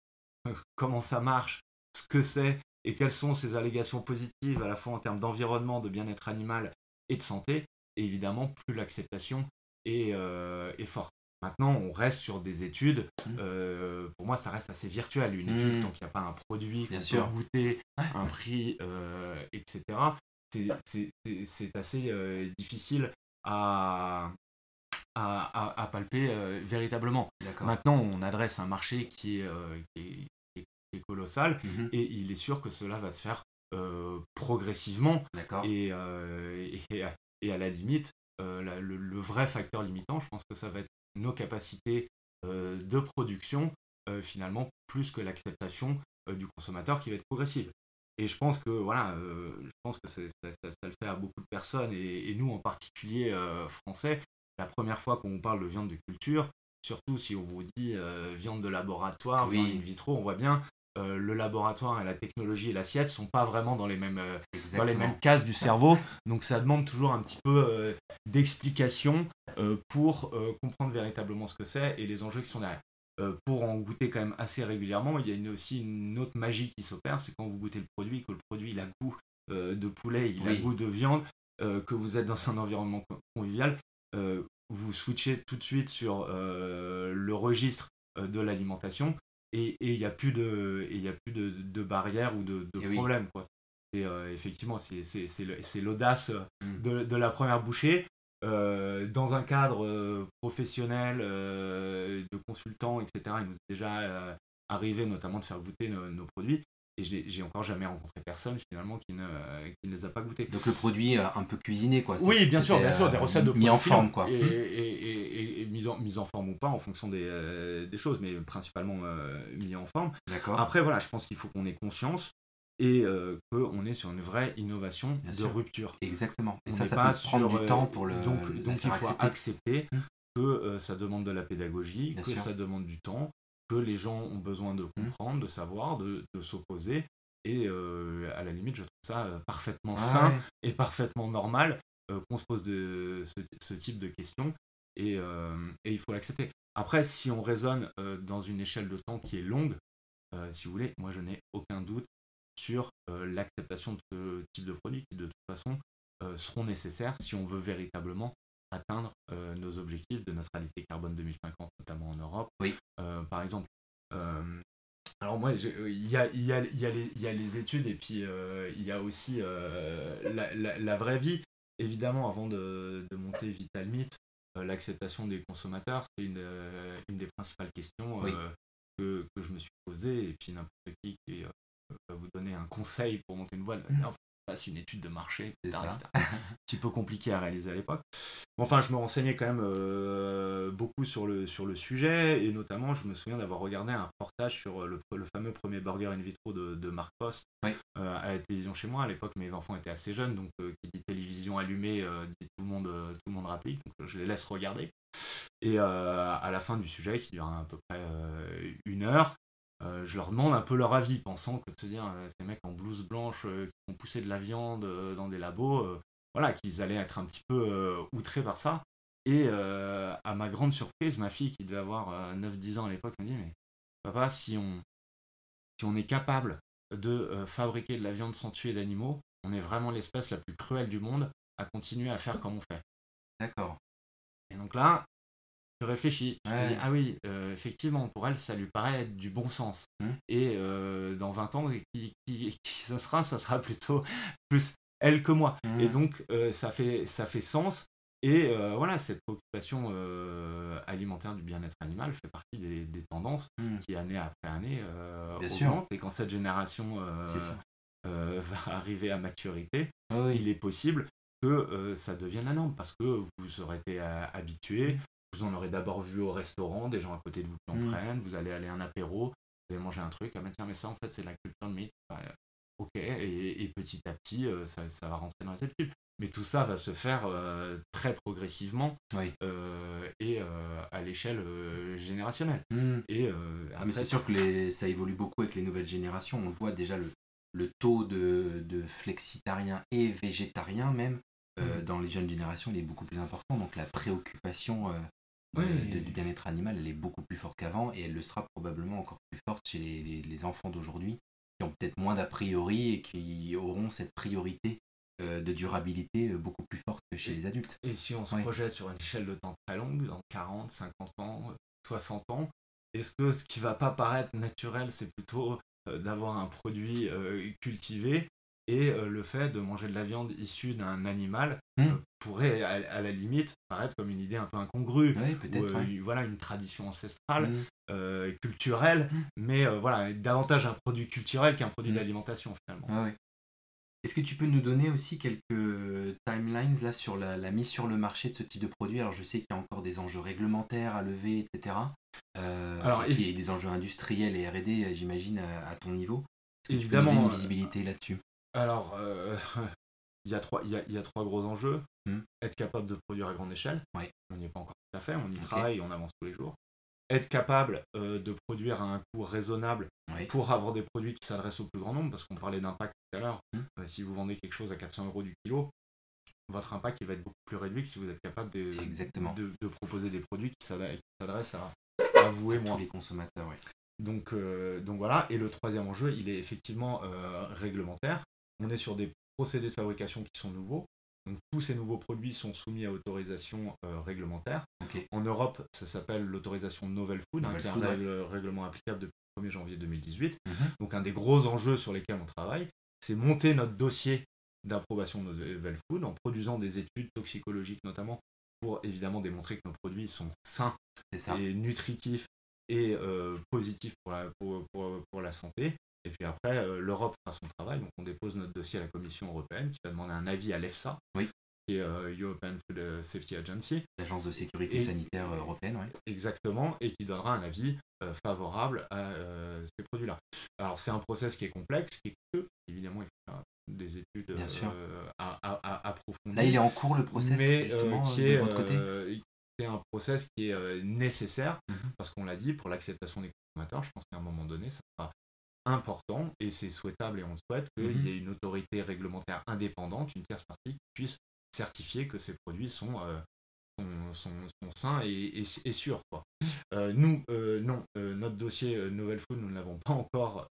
euh, comment ça marche, ce que c'est et quelles sont ces allégations positives à la fois en termes d'environnement, de bien-être animal et de santé, évidemment, plus l'acceptation est, est, forte. Maintenant, on reste sur des études. Mhm. pour moi, ça reste assez virtuel. Une étude, mhm. tant qu'il n'y a pas un produit qu'on peut goûter, un prix, etc., c'est assez difficile à, à, palper euh, véritablement. Maintenant, on adresse un marché qui est, euh, qui est, colossal mhm. et il est sûr que cela va se faire euh, progressivement. Et, et, et, à la limite, le, vrai facteur limitant, je pense que ça va être nos capacités de production, finalement, plus que l'acceptation du consommateur qui va être progressive. Et je pense que voilà, je pense que ça, le fait à beaucoup de personnes et, nous en particulier français. La première fois qu'on parle de viande de culture, surtout si on vous dit viande de laboratoire, viande in vitro, on voit bien euh, le laboratoire et la technologie et l'assiette sont pas vraiment dans les mêmes euh, dans les mêmes cases du cerveau donc ça demande toujours un petit peu euh, d'explication pour comprendre véritablement ce que c'est et les enjeux qui sont derrière. Pour en goûter quand même assez régulièrement il y a une, aussi une autre magie qui s'opère c'est quand vous goûtez le produit que le produit il a goût de poulet il a goût de viande que vous êtes dans un environnement convivial vous switchez tout de suite sur le registre de l'alimentation et il n'y a plus de il a plus de, de barrières ou de, de problèmes quoi. Euh, effectivement c'est l'audace mm. de, de, la première bouchée euh, dans un cadre euh, professionnel de consultant etc il nous est déjà arrivé notamment de faire goûter nos, produits et j'ai encore jamais rencontré personne finalement qui ne, qui ne les a pas goûtés. Donc le produit un peu cuisiné quoi. Oui bien sûr, bien sûr, des recettes de mis en forme quoi. Et, et, mise en, mise en forme ou pas en fonction des, euh, des choses, mais principalement euh, mis en forme. Après, voilà, je pense qu'il faut qu'on ait conscience et euh, qu'on est sur une vraie innovation de rupture. Exactement. Et ça, ça peut prendre du temps pour le. Donc, donc il faut accepter, mmh. que ça demande de la pédagogie, que ça demande du temps, que les gens ont besoin de mmh. comprendre, de savoir, de, de s'opposer. Et à la limite, je trouve ça parfaitement sain et parfaitement normal qu'on se pose de ce, ce, type de questions euh, et, il faut l'accepter. Après, si on raisonne euh, dans une échelle de temps qui est longue, euh, si vous voulez, moi je n'ai aucun doute sur l'acceptation de ce type de produits qui de toute façon seront nécessaires si on veut véritablement atteindre nos objectifs de neutralité carbone 2050, notamment en Europe. Oui. par exemple, alors moi, il y a, y, y, a y a, les études et puis il y a aussi la, la, vraie vie. Évidemment, avant de, de monter euh, l'acceptation des consommateurs, c'est une, euh, une, des principales questions euh, que, que, je me suis posée. Et puis n'importe qui qui vous donner un conseil pour monter une voile, mmh passe une étude de marché, etc. un petit peu compliqué à réaliser à l'époque. Enfin, je me renseignais quand même euh, beaucoup sur le, sur le sujet, et notamment, je me souviens d'avoir regardé un reportage sur le, le, fameux premier burger in vitro de, de Marc Post euh, à la télévision chez moi. À l'époque, mes enfants étaient assez jeunes, donc euh, qui dit télévision allumée, dit tout le monde, tout le monde rapplique, donc je les laisse regarder. Et à la fin du sujet, qui dure à peu près une heure, euh, je leur demande un peu leur avis, pensant que de se dire, euh, ces mecs en blouse blanche euh, qui ont poussé de la viande dans des labos, voilà, qu'ils allaient être un petit peu outrés par ça. Et à ma grande surprise, ma fille, qui devait avoir 9-10 ans à l'époque, me dit, mais papa, si on, si on est capable de fabriquer de la viande sans tuer d'animaux, on est vraiment l'espèce la plus cruelle du monde à continuer à faire comme on fait. D'accord. Et donc là, je réfléchis. ah oui, euh, effectivement, pour elle, ça lui paraît être du bon sens. Mmh. Et euh, dans 20 ans, qui, qui, ça sera Ça sera plutôt plus elle que moi. Et mmh. donc, euh, ça, fait, ça fait sens. Et voilà, cette préoccupation alimentaire du bien-être animal fait partie des, tendances mmh. qui, année après année, augmentent. Et quand cette génération va arriver à maturité, il est possible que ça devienne la norme parce que vous aurez été habitué vous en aurez d'abord vu au restaurant, des gens à côté de vous qui en mm. prennent, vous allez aller à un apéro, vous allez manger un truc, ah ben tiens, mais ça en fait c'est la culture de mythe. ok, et, petit à petit, euh, ça, ça, va rentrer dans les habitudes. Mais tout ça va se faire euh, très progressivement euh, et à l'échelle générationnelle. Mm. Et, ah, mais c'est sûr que les, ça évolue beaucoup avec les nouvelles générations. On voit déjà le, le taux de, de flexitariens et végétariens même. Mm. dans les jeunes générations, il est beaucoup plus important. Donc la préoccupation du bien-être animal, elle est beaucoup plus forte qu'avant et elle le sera probablement encore plus forte chez les, enfants d'aujourd'hui qui ont peut-être moins d'a priori et qui auront cette priorité euh, de durabilité euh, beaucoup plus forte que chez les adultes. Et si on se projette sur une échelle de temps très longue, dans 40, 50 ans, 60 ans, est-ce que ce qui va pas paraître naturel, c'est plutôt euh, d'avoir un produit cultivé et euh, le fait de manger de la viande issue d'un animal hmm. euh, pourrait, à, la limite, paraître comme une idée un peu incongrue. Oui, peut-être. Euh, voilà, une tradition ancestrale, hmm. culturelle, hmm. mais voilà, davantage un produit culturel qu'un produit d'alimentation finalement. Ah Est-ce que tu peux nous donner aussi quelques timelines là sur la, mise sur le marché de ce type de produit? Alors je sais qu'il y a encore des enjeux réglementaires à lever, etc. Euh, Alors, il y a des enjeux industriels et R&D, j'imagine, à, ton niveau. évidemment, tu peux une visibilité là-dessus? Alors, il, y a trois, il, y a, trois gros enjeux. Hmm. Être capable de produire à grande échelle. On n'y est pas encore tout à fait, on y travaille, on avance tous les jours être capable euh, de produire à un coût raisonnable pour avoir des produits qui s'adressent au plus grand nombre, parce qu'on parlait d'impact tout à l'heure. Mmh. Euh, si vous vendez quelque chose à 400 euros du kilo, votre impact il va être beaucoup plus réduit que si vous êtes capable de, de, proposer des produits qui s'adressent à, à, vous et moi. les consommateurs, oui. Donc, euh, donc voilà. Et le troisième enjeu, il est effectivement réglementaire. On est sur des procédés de fabrication qui sont nouveaux. Donc, tous ces nouveaux produits sont soumis à autorisation euh, réglementaire. En Europe, ça s'appelle l'autorisation Novel Food, hein, qui est un règlement applicable depuis le 1er janvier 2018. Mhm. Donc un des gros enjeux sur lesquels on travaille, c'est monter notre dossier d'approbation Novel Food en produisant des études toxicologiques notamment pour évidemment démontrer que nos produits sont sains et nutritifs et euh, positifs pour la, pour, pour la santé. Et puis après, euh, l'Europe fera son travail. Donc on dépose notre dossier à la Commission européenne qui va demander un avis à l'EFSA, oui. qui est euh, European Food Safety Agency. L'agence de sécurité sanitaire européenne, oui. Exactement, et qui donnera un avis euh, favorable à ces produits-là. Alors c'est un process qui est complexe, qui est coûteux. Évidemment, il faut faire des études Bien sûr. À, à, approfondir. Là, il est en cours le process, mais, justement, qui est, de votre côté c'est un process qui est nécessaire, mhm. parce qu'on l'a dit, pour l'acceptation des consommateurs, je pense qu'à un moment donné, ça sera important et c'est souhaitable et on souhaite qu'il y mhm. ait une autorité réglementaire indépendante, une tierce partie qui puisse certifier que ces produits sont, euh, sont, sains et, et, sûrs. Quoi. Euh, nous, euh, non, notre dossier Novel Food, nous ne l'avons pas encore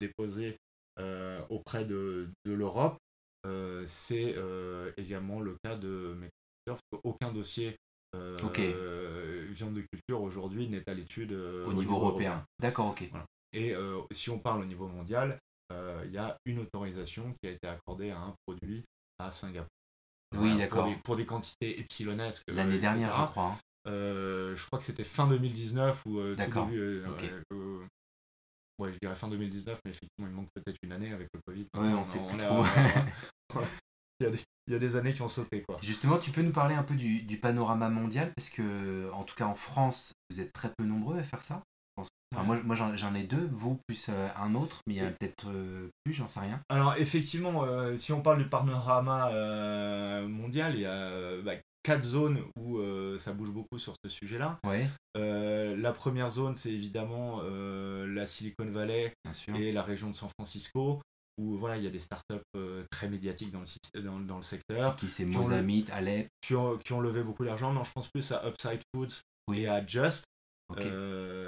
déposé auprès de, de l'Europe. c'est également le cas de mes parce qu'aucun dossier viande de culture aujourd'hui n'est à l'étude au, niveau, européen. D'accord, ok. Et euh, si on parle au niveau mondial, euh, il y a une autorisation qui a été accordée à un produit à Singapour. Oui, d'accord. Pour, des quantités epsilonesques. L'année dernière, je crois. Hein. Euh, je crois que c'était fin 2019 ou tout début. ouais, je dirais fin 2019, mais effectivement, il manque peut-être une année avec le Covid. Oui, on, sait plus trop. il, y a des, il y, a des, années qui ont sauté. Quoi. Justement, tu peux nous parler un peu du, du, panorama mondial? Parce que, en tout cas en France, vous êtes très peu nombreux à faire ça moi, moi j'en ai deux, vous plus euh, un autre, mais il y a peut-être euh, plus, j'en sais rien. Alors, effectivement, euh, si on parle du panorama mondial, il y a bah, quatre zones où ça bouge beaucoup sur ce sujet-là. Ouais. la première zone, c'est évidemment la Silicon Valley et la région de San Francisco où voilà, il y a des startups très médiatiques dans le, dans, dans le secteur. Qui? C'est Mozambique, Alep. Qui ont, qui ont levé beaucoup d'argent. Non, je pense plus à Upside Foods et à Just. Euh,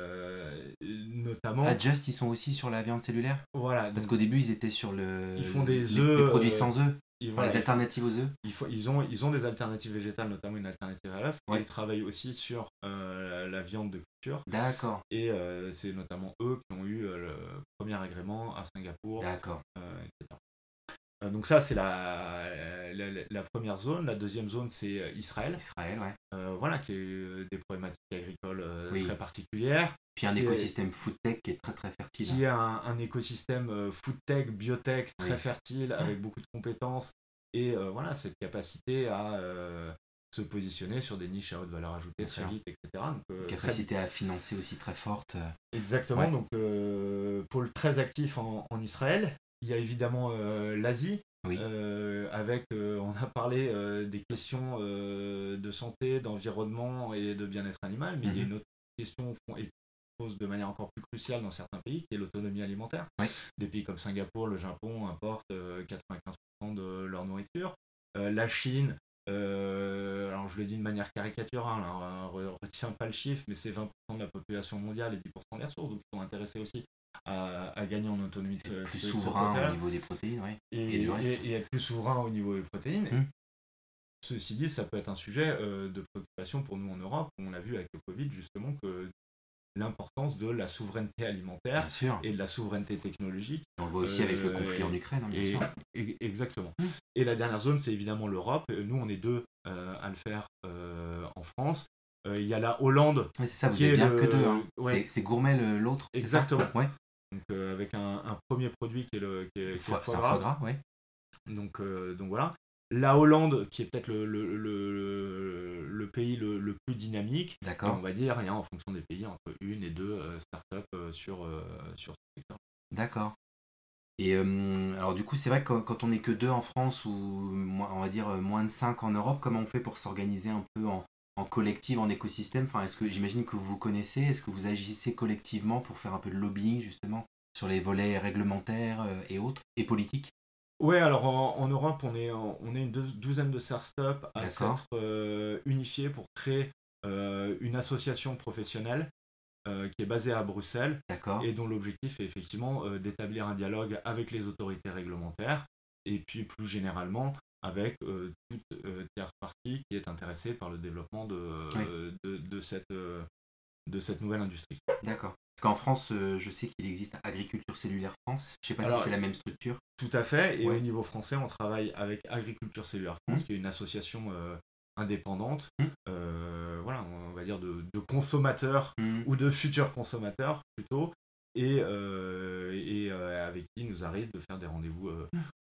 notamment. Adjust, ils sont aussi sur la viande cellulaire Voilà. Parce qu'au début, ils étaient sur le. Ils font des œufs. Les, produits sans œufs. les alternatives aux œufs ils, ils, ont, ils ont des alternatives végétales, notamment une alternative à l'œuf. Ils travaillent aussi sur euh, la, viande de culture. D'accord. Et euh, c'est notamment eux qui ont eu le premier agrément à Singapour. D'accord. etc. Euh, donc ça, c'est la, la, première zone. La deuxième zone, c'est euh, Israël. Israël, ouais. Euh, voilà, qui a des problématiques agricoles très particulières. Puis un écosystème food tech qui est très très fertile. Qui a un, écosystème food tech, biotech très fertile, avec beaucoup de compétences. Et voilà, cette capacité à se positionner sur des niches à haute valeur ajoutée très vite, etc. Donc, capacité à financer aussi très forte. Exactement, donc pôle très actif en, en Israël. Il y a évidemment euh, l'Asie, euh, avec, euh, on a parlé des questions de santé, d'environnement et de bien-être animal, mais il y a mhm. une autre question qui pose de manière encore plus cruciale dans certains pays, qui est l'autonomie alimentaire. Des pays comme Singapour, le Japon importent 95% de leur nourriture. la Chine, alors je le dis de manière caricaturale, hein, on ne retient pas le chiffre, mais c'est 20% de la population mondiale et 10% des ressources, donc ils sont intéressés aussi à, gagner en autonomie. Plus souverain au niveau des protéines, oui. Et, et, être plus souverain au niveau des protéines. Hum. Ceci dit, ça peut être un sujet euh, de préoccupation pour nous en Europe. On a vu avec le Covid justement que l'importance de la souveraineté alimentaire et de la souveraineté technologique. On le voit aussi avec le euh, conflit en Ukraine, hein, bien sûr. exactement. Hum. Et la dernière zone, c'est évidemment l'Europe. Nous, on est deux euh, à le faire en France. Il y a la Hollande. c'est ça, vous n'êtes bien que deux. Hein. C'est Gourmet l'autre. Exactement. ouais. Donc, euh, avec un, premier produit qui est le, qui est, foie, foie, gras. ouais. Donc, donc voilà. La Hollande, qui est peut-être le, le, le, pays le, plus dynamique, on va dire, en fonction des pays, entre une et deux startups sur, sur ce secteur. D'accord. Et alors du coup, c'est vrai que quand on n'est que deux en France ou on va dire moins de cinq en Europe, comment on fait pour s'organiser un peu en, en collectif, en écosystème enfin, Est-ce que j'imagine que vous vous connaissez Est-ce que vous agissez collectivement pour faire un peu de lobbying justement sur les volets réglementaires euh, et autres et politiques? Ouais, alors en, Europe, on est, on est une douzaine de startups à s'être euh, unifiées pour créer euh, une association professionnelle qui est basée à Bruxelles et dont l'objectif est effectivement d'établir un dialogue avec les autorités réglementaires et puis plus généralement avec euh, toute euh, tierce partie qui est intéressée par le développement de, de, cette, euh, de cette nouvelle industrie. D'accord. Parce qu'en France, je sais qu'il existe Agriculture Cellulaire France. Je ne sais pas si c'est la même structure. Tout à fait. Et au niveau français, on travaille avec Agriculture Cellulaire France, mmh. qui est une association indépendante, mmh. voilà, on va dire de, de consommateurs mmh. ou de futurs consommateurs plutôt, et, et avec qui il nous arrive de faire des rendez-vous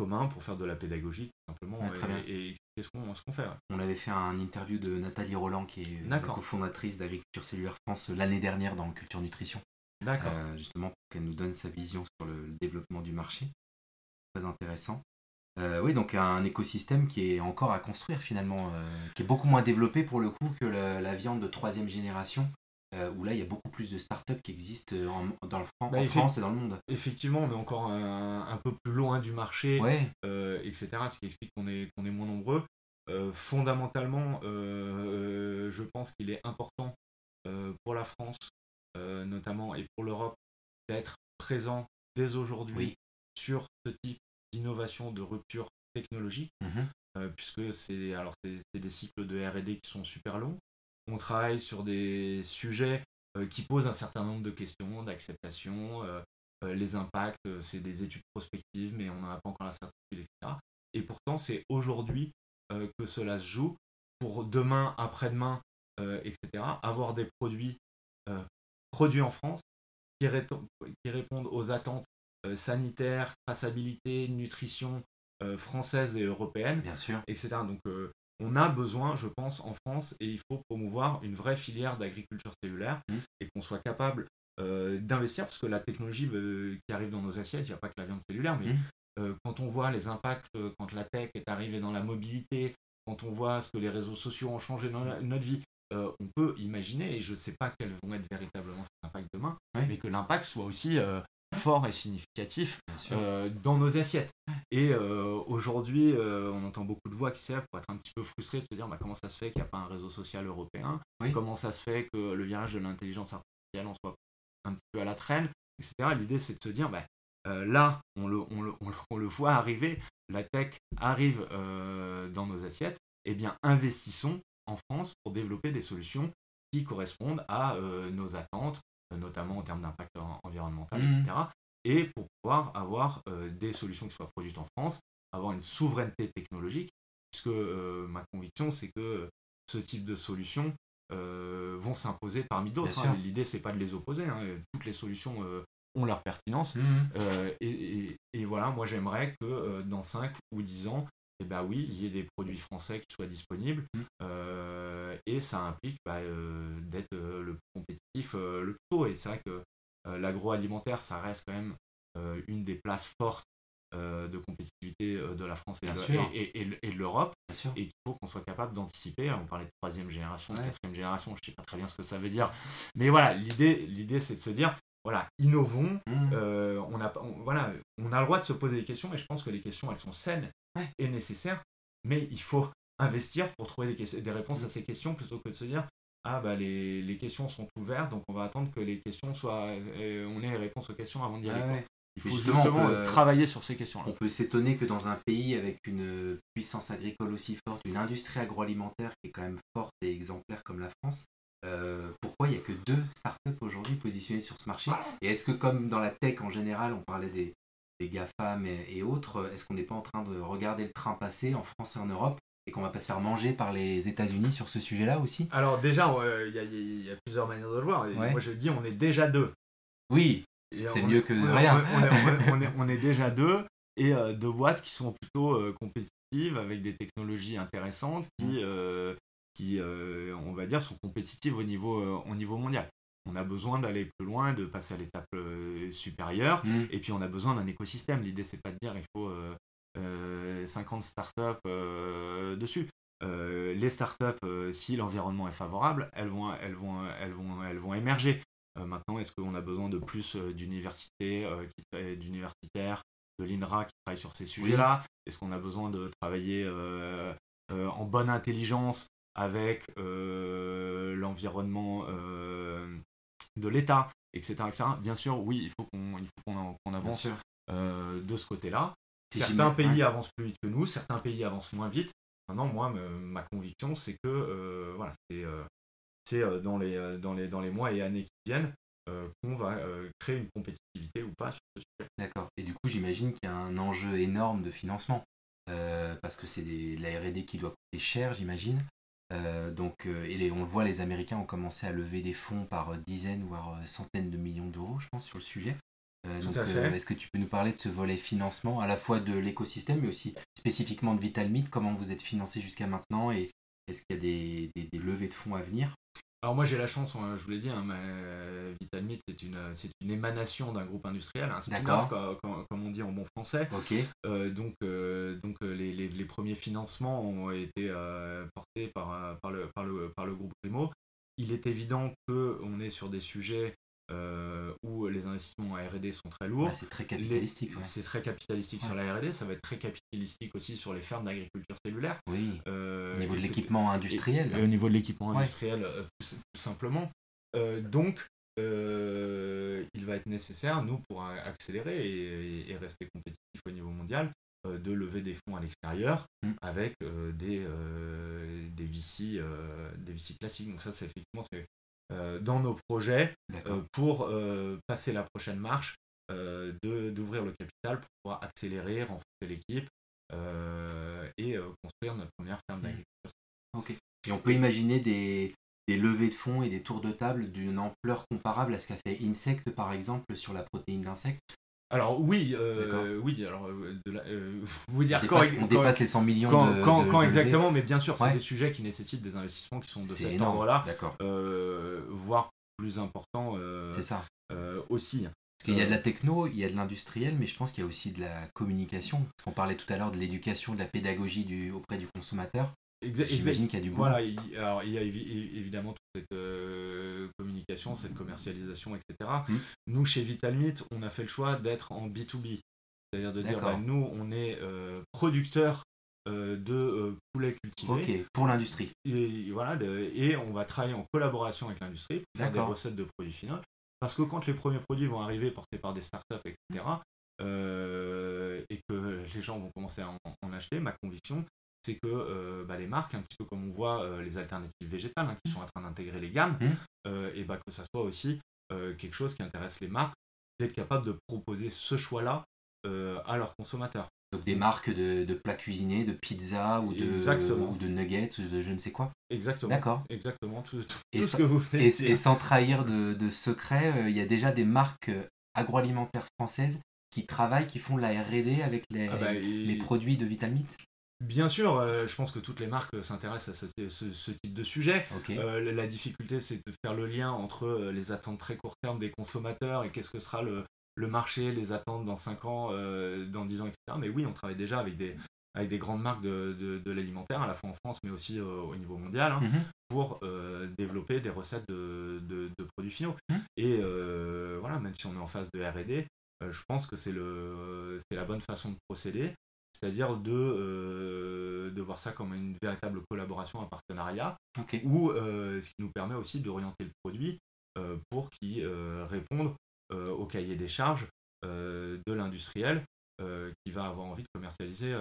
commun pour faire de la pédagogie, tout simplement, et, quest ce qu'on fait. On avait fait un interview de Nathalie Roland, qui est la cofondatrice d'Agriculture Cellulaire France l'année dernière dans Culture Nutrition. D'accord. Euh, justement, pour qu'elle nous donne sa vision sur le développement du marché. Très intéressant. Euh, oui, donc un écosystème qui est encore à construire finalement, euh, qui est beaucoup moins développé pour le coup que la viande de troisième génération, euh, où là il y a beaucoup plus de startups qui existent en, dans le bah, en France et dans le monde. Effectivement, on est encore un, peu plus loin du marché, euh, etc. Ce qui explique qu'on est, qu'on est moins nombreux. Euh, fondamentalement, je pense qu'il est important pour la France, notamment, et pour l'Europe, d'être présent dès aujourd'hui sur ce type d'innovation, de rupture technologique, mmh puisque c'est des cycles de R&D qui sont super longs on travaille sur des sujets euh, qui posent un certain nombre de questions d'acceptation. Euh, euh, les impacts, c'est des études prospectives, mais on n'en a pas encore la certitude, etc. Et pourtant, c'est aujourd'hui que cela se joue pour demain, après-demain, etc. Avoir des produits produits en France qui, qui répondent aux attentes sanitaires, traçabilité, nutrition française et européenne, Bien sûr. etc. Donc, on a besoin, je pense, en France, et il faut promouvoir une vraie filière d'agriculture cellulaire mmh. et qu'on soit capable euh, d'investir, parce que la technologie euh, qui arrive dans nos assiettes, il n'y a pas que la viande cellulaire, mais mmh. euh, quand on voit les impacts, quand la tech est arrivée dans la mobilité, quand on voit ce que les réseaux sociaux ont changé dans notre vie, on peut imaginer, et je ne sais pas quels vont être véritablement ces impacts demain, mais que l'impact soit aussi fort et significatif euh, dans nos assiettes. Et euh, aujourd'hui, euh, on entend beaucoup de voix qui servent pour être un petit peu frustré de se dire bah, comment ça se fait qu'il n'y a pas un réseau social européen, comment ça se fait que le virage de l'intelligence artificielle en soit un petit peu à la traîne, etc. L'idée, c'est de se dire bah, là, on le, on, le, on le, voit arriver, la tech arrive dans nos assiettes, et eh bien investissons en France pour développer des solutions qui correspondent à nos attentes, notamment en termes d'impact environnemental, etc. Mmh. Et pour pouvoir avoir euh, des solutions qui soient produites en France, avoir une souveraineté technologique, puisque euh, ma conviction, c'est que ce type de solutions euh, vont s'imposer parmi d'autres. Hein. L'idée, c'est pas de les opposer. Hein. Toutes les solutions ont leur pertinence. Mmh. Et, et, voilà, moi, j'aimerais que dans 5 ou 10 ans, eh ben oui, il y ait des produits français qui soient disponibles. Mmh. et ça implique bah, d'être le plus compétitif le plus tôt. Et c'est vrai que l'agroalimentaire, ça reste quand même une des places fortes de compétitivité de la France et, de, l'Europe. Et qu'il faut qu'on soit capable d'anticiper. On parlait de troisième génération, de quatrième génération, je ne sais pas très bien ce que ça veut dire. Mais voilà, l'idée, c'est de se dire, voilà, innovons. Mmh. on, a, voilà, on a le droit de se poser des questions et je pense que les questions, elles sont saines et nécessaires. Mais il faut investir pour trouver des, des réponses mmh. à ces questions plutôt que de se dire ah bah les, les, questions sont ouvertes, donc on va attendre que les questions soient, euh, on ait les réponses aux questions avant d'y aller. Il faut justement, travailler sur ces questions-là. On peut s'étonner que dans un pays avec une puissance agricole aussi forte, une industrie agroalimentaire qui est quand même forte et exemplaire comme la France, euh, pourquoi il n'y a que deux startups aujourd'hui positionnées sur ce marché? Et est-ce que comme dans la tech en général, on parlait des, des GAFAM et, et autres, est-ce qu'on n'est pas en train de regarder le train passer en France et en Europe et qu'on va pas se faire manger par les États-Unis sur ce sujet-là aussi? Alors déjà, il y, a plusieurs manières de le voir. Moi je dis, on est déjà deux. Oui, c'est mieux que rien. On est, déjà deux. et de boîtes qui sont plutôt compétitives avec des technologies intéressantes qui, mmh. qui on va dire, sont compétitives au niveau, au niveau mondial on a besoin d'aller plus loin, de passer à l'étape euh, supérieure, mm. et puis on a besoin d'un écosystème. L'idée, c'est pas de dire il faut 50 euh, euh, startups dessus. les startups, si l'environnement est favorable, elles vont, elles vont, elles vont, elles vont émerger. maintenant, est-ce qu'on a besoin de plus d'universités, d'universitaires, de l'INRA qui travaillent sur ces sujets-là? Est-ce qu'on a besoin de travailler en bonne intelligence avec l'environnement de l'État, etc., etc., Bien sûr, oui, il faut qu'on avance euh, de ce côté-là. Certains pays avancent plus vite que nous, certains pays avancent moins vite. Maintenant, moi, ma conviction, c'est que euh, voilà, c'est euh, dans, les, dans, les, dans les mois et années qui viennent qu'on va créer une compétitivité ou pas sur ce sujet. D'accord. Et du coup, j'imagine qu'il y a un enjeu énorme de financement. parce que c'est la RD qui doit coûter cher, j'imagine. Euh, donc, euh, et on le voit, les Américains ont commencé à lever des fonds par dizaines, voire euh, centaines de millions d'euros, je pense, sur le sujet. donc, est-ce que tu peux nous parler de ce volet financement, à la fois de l'écosystème, mais aussi spécifiquement de VitalMeet? Comment vous êtes financé jusqu'à maintenant et est-ce qu'il y a des, levées de fonds à venir? Alors moi j'ai la chance, hein, je vous l'ai dit, hein, VitalMeet c'est une, c'est une émanation d'un groupe industriel, un spin-off comme, on dit en bon français. Euh, donc euh, donc euh, les, les, premiers financements ont été portés par, par, le, par, le, par le groupe Primo. Il est évident qu'on est sur des sujets euh, où les investissements en R&D sont très lourds. c'est très capitalistique. C'est très capitalistique sur la R&D, ça va être très capitalistique aussi sur les fermes d'agriculture cellulaire. Oui. Euh, au niveau de l'équipement industriel. Et, au niveau de l'équipement industriel, euh, tout, simplement. donc, il va être nécessaire, nous, pour accélérer et, rester compétitif au niveau mondial, de lever des fonds à l'extérieur mm. avec des, des, VC, des VC classiques. Donc ça, c'est effectivement euh, dans nos projets euh, pour euh, passer la prochaine marche, d'ouvrir le capital pour pouvoir accélérer, renforcer l'équipe et construire notre première ferme mmh. d'agriculture. Ok. Et on peut imaginer des, des levées de fonds et des tours de table d'une ampleur comparable à ce qu'a fait Insect par exemple sur la protéine d'insectes alors oui, euh, oui. Alors euh, euh, vous dire on quand, dépasse, on dépasse les 100 millions. Quand, quand exactement, mais bien sûr, c'est des sujets qui nécessitent des investissements qui sont de cet ordre-là, voire plus importants. c'est ça. aussi. Parce qu'il y a de la techno, il y a de l'industriel, mais je pense qu'il y a aussi de la communication. Parce qu'on parlait tout à l'heure de l'éducation, de la pédagogie du, auprès du consommateur. J'imagine qu'il y a du boulot. Voilà, il, alors il y a évidemment toute cette euh, communication, cette commercialisation, etc. Mmh. Nous, chez VitalMeet, on a fait le choix d'être en B2B. C'est-à-dire de dire, bah, nous, on est euh, producteur euh, de poulets cultivés. Ok, pour l'industrie. Et, voilà, et on va travailler en collaboration avec l'industrie pour faire des recettes de produits finaux. Parce que quand les premiers produits vont arriver portés par des startups, etc., et que les gens vont commencer à en acheter, ma conviction, c'est que euh, bah, les marques, un petit peu comme on voit euh, les alternatives végétales hein, qui sont en train d'intégrer les gammes, mmh. euh, et bah, que ça soit aussi quelque chose qui intéresse les marques, d'être capable de proposer ce choix-là à leurs consommateurs. Donc des marques de, plats cuisinés, de pizza ou de, ou de nuggets ou de je ne sais quoi? Exactement. D'accord. Exactement. Tout, et ce que vous et, et, sans trahir de, de secret, il y a déjà des marques agroalimentaires françaises qui travaillent, qui font de la R&D avec les, ah bah, les produits de Vitamite Bien sûr, euh, je pense que toutes les marques s'intéressent à ce, type de sujet. Euh, la difficulté, c'est de faire le lien entre euh, les attentes très court terme des consommateurs et qu'est-ce que sera le, marché, les attentes dans 5 ans, dans 10 ans, etc. Mais oui, on travaille déjà avec des, avec des grandes marques de, l'alimentaire, à la fois en France, mais aussi au niveau mondial, hein, mhm. pour développer des recettes de, produits finaux. Mhm. Et voilà, même si on est en phase de RD, je pense que c'est la bonne façon de procéder c'est-à-dire de, euh, de voir ça comme une véritable collaboration, un partenariat, ou euh, ce qui nous permet aussi d'orienter le produit euh, pour qu'il réponde au cahier des charges de l'industriel qui va avoir envie de commercialiser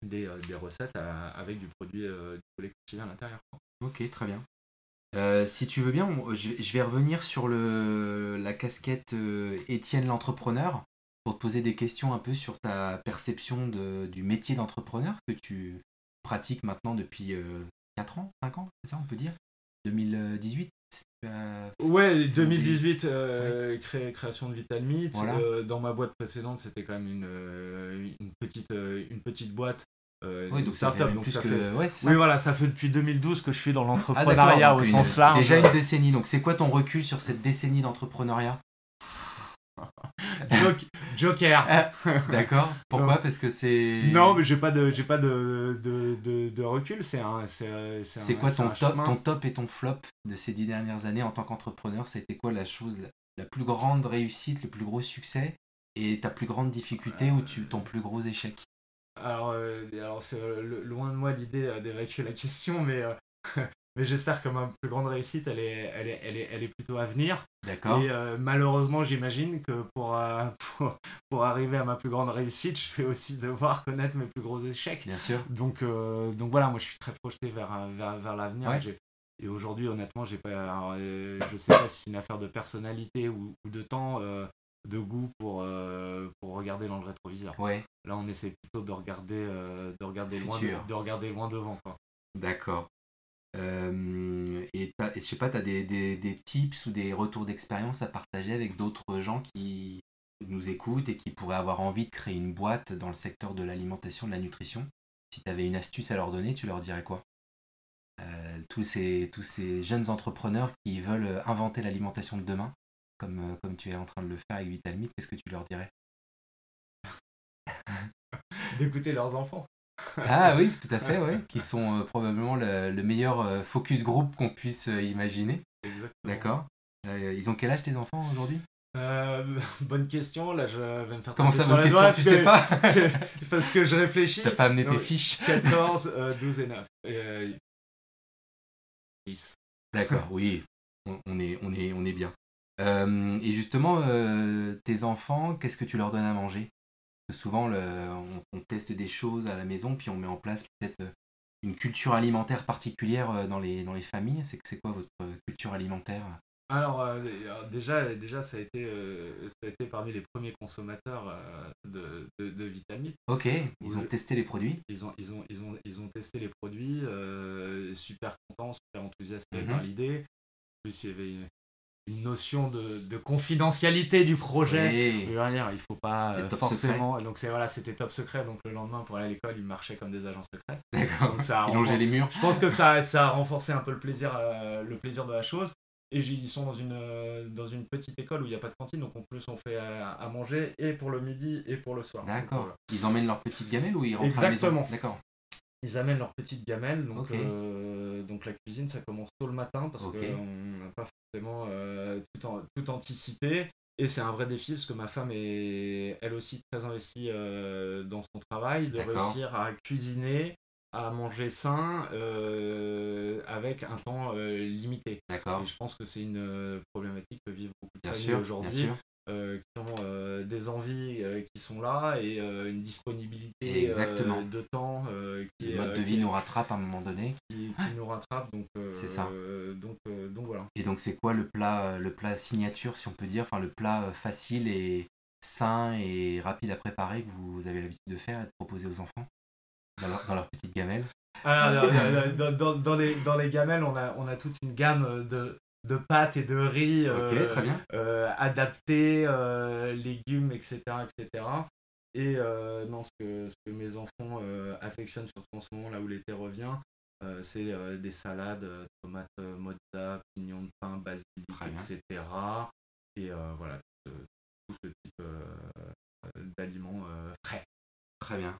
des, recettes avec du produit du collectif à l'intérieur. Ok, très bien. si tu veux bien, je, vais revenir sur le, la casquette Étienne l'entrepreneur pour te poser des questions un peu sur ta perception de, du métier d'entrepreneur que tu pratiques maintenant depuis 4 euh, ans, 5 ans, c'est ça on peut dire? 2018 Ouais, 2018, création de Vital Meat. Voilà. dans ma boîte précédente, c'était quand même une, une, petite, une petite boîte. oui, donc startup, donc ça fait... Oui, voilà, ça fait depuis 2012 que je suis dans ah, l'entrepreneuriat au sens large. Déjà une décennie, donc c'est quoi ton recul sur cette décennie d'entrepreneuriat? Joker. Ah, d'accord. Pourquoi? Parce que c'est. Non, mais j'ai pas de, j'ai pas de, de, de, recul. C'est un, c'est, c'est quoi ton top, ton top et ton flop de ces dix dernières années en tant qu'entrepreneur? C'était quoi la chose, la, plus grande réussite, le plus gros succès et ta plus grande difficulté ou tu, ton plus gros échec? Alors, euh, alors c'est euh, loin de moi l'idée euh, d'évacuer la question, mais mais j'espère que ma plus grande réussite, elle est, elle est, elle est, elle est plutôt à venir. D'accord. Et euh, malheureusement, j'imagine que pour, euh, pour, pour, arriver à ma plus grande réussite, je vais aussi devoir connaître mes plus gros échecs. Bien sûr. Donc, euh, donc voilà, moi je suis très projeté vers, vers, vers l'avenir. Et aujourd'hui, honnêtement, j'ai pas, je sais pas si c'est une affaire de personnalité ou, ou de temps, de goût pour, pour regarder dans le rétroviseur. Ouais. Là, on essaie plutôt de regarder, de regarder, loin, de, regarder loin devant. D'accord. Euh, et, je sais pas, tu as des, des, tips ou des retours d'expérience à partager avec d'autres gens qui nous écoutent et qui pourraient avoir envie de créer une boîte dans le secteur de l'alimentation, de la nutrition? Si tu avais une astuce à leur donner, tu leur dirais quoi? Euh, tous, ces, tous ces jeunes entrepreneurs qui veulent inventer l'alimentation de demain, comme, euh, comme tu es en train de le faire avec Vitalmeat, qu'est-ce que tu leur dirais? D'écouter leurs enfants. Ah oui, tout à fait, ouais. qui sont euh, probablement le, meilleur euh, focus group qu'on puisse euh, imaginer. D'accord. ils ont quel âge tes enfants aujourd'hui? Bonne question, là je vais me faire Comment ça, bonne question, tu sais pas? Parce que je réfléchis. T'as pas amené tes fiches 14, 12 et 9. Et, 10. D'accord, oui, on, est, on, est, on est bien. et justement, tes enfants, qu'est-ce que tu leur donnes à manger? Souvent, le, on, teste des choses à la maison, puis on met en place peut-être euh, une culture alimentaire particulière euh, dans les, dans les familles. C'est c'est quoi votre euh, culture alimentaire? Alors, déjà, déjà ça, a été, ça a été parmi les premiers consommateurs de, de, Vitamite. Ok, ils ont testé les produits? Ils ont, ils ont, ils ont, ils ont testé les produits, super contents, super enthousiasmés par mhm. l'idée. En plus, il y avait une notion de, de, confidentialité du projet. Oui. il faut pas euh, forcément. Donc c'est voilà, c'était top secret. Donc le lendemain pour aller à l'école, ils marchaient comme des agents secrets. D'accord. Ça a les murs. Je pense que ça, ça a renforcé un peu le plaisir, euh, le plaisir de la chose. Et ils sont dans une, euh, dans une petite école où il n'y a pas de cantine, donc en plus on fait à, manger et pour le midi et pour le soir. D'accord. Ils emmènent leur petite gamelle ou ils rentrent Exactement. à la maison? D'accord ils amènent leur petite gamelle. Donc, euh, donc la cuisine, ça commence tôt le matin parce qu'on n'a pas forcément euh, tout, anticipé. Et c'est un vrai défi parce que ma femme est elle aussi très investie euh, dans son travail, de réussir à cuisiner, à manger sain avec un temps limité. D'accord. Et je pense que c'est une problématique que vivent beaucoup de familles aujourd'hui. Euh, qui ont euh, des envies euh, qui sont là et une disponibilité de temps qui le mode de vie nous rattrape à un moment donné. qui, nous rattrape donc c'est ça. donc donc voilà. Et donc c'est quoi le plat le plat signature si on peut dire? Enfin le plat facile et sain et rapide à préparer que vous avez l'habitude de faire et de proposer aux enfants? Dans leur, dans leur petite gamelle. Alors, dans, dans, dans, les, dans les gamelles, on a, on a toute une gamme de, de pâtes et de riz euh, euh, adaptés, euh, légumes, etc. etc. Et non, ce que, ce que mes enfants affectionnent surtout en ce moment, là où l'été revient, c'est des salades, tomates mozza, pignons de pain, basilic, etc. Et voilà, tout ce type d'aliments frais. Très bien.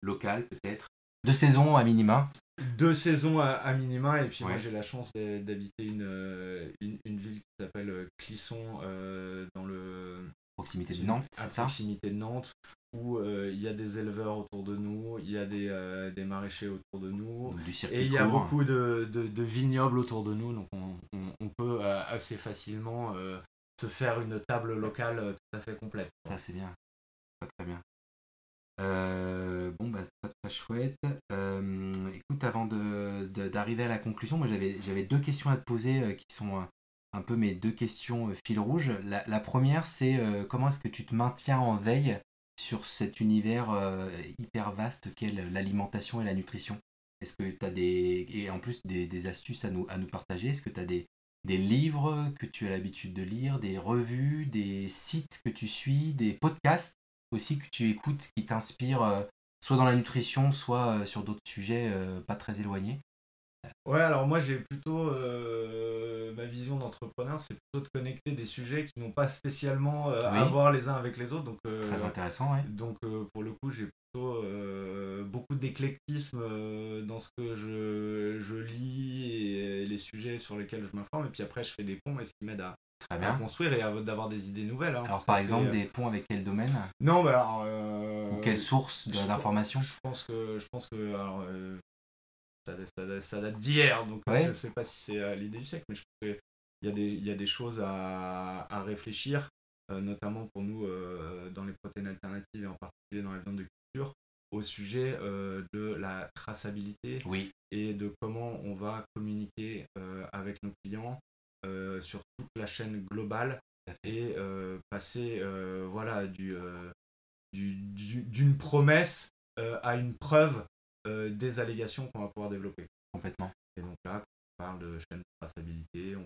Local peut-être de saison à minima Deux saisons à, minima, et puis moi j'ai la chance d'habiter une, euh, une, une, ville qui s'appelle euh, Clisson, euh, dans le. Proximité de Nantes, c'est ça? proximité de Nantes, où il y a des éleveurs autour de nous, il y a des, des maraîchers autour de nous, et il y a beaucoup de, de, vignobles autour de nous, donc on, on, peut assez facilement se faire une table locale tout à fait complète. Ça c'est bien, très, très bien. Euh, bon, bah, chouette. Euh, écoute, avant d'arriver de, à la conclusion, moi j'avais deux questions à te poser euh, qui sont un peu mes deux questions fil rouge. La, première, c'est comment est-ce que tu te maintiens en veille sur cet univers hyper vaste qu'est l'alimentation et la nutrition? Est-ce que tu as des. Et en plus, des, astuces à nous, à nous partager? Est-ce que tu as des, des livres que tu as l'habitude de lire, des revues, des sites que tu suis, des podcasts aussi que tu écoutes qui t'inspirent euh, soit dans la nutrition, soit euh, sur d'autres sujets euh, pas très éloignés Ouais, alors moi j'ai plutôt ma vision d'entrepreneur, c'est plutôt de connecter des sujets qui n'ont pas spécialement à voir les uns avec les autres. Donc, Très intéressant, ouais. Donc pour le coup, j'ai plutôt beaucoup d'éclectisme dans ce que je, je lis et les sujets sur lesquels je m'informe. Et puis après, je fais des ponts et ce qui m'aide à, à construire et d'avoir des idées nouvelles. Hein, alors par exemple, euh, des ponts avec quel domaine? Non, mais alors... Euh, Ou quelle source d'information? je, pense que, je pense que alors, euh, ça, date d'hier, donc je ne sais pas si c'est l'idée du siècle, mais je pense qu'il y, a des, il y a des choses à, à réfléchir, notamment pour nous dans les protéines alternatives et en particulier dans la viande de culture, au sujet de la traçabilité oui. et de comment on va communiquer avec nos clients sur toute la chaîne globale et euh, passer euh, voilà, du, d'une promesse à une preuve des allégations qu'on va pouvoir développer. Complètement. Et donc là, on parle de chaîne de traçabilité, on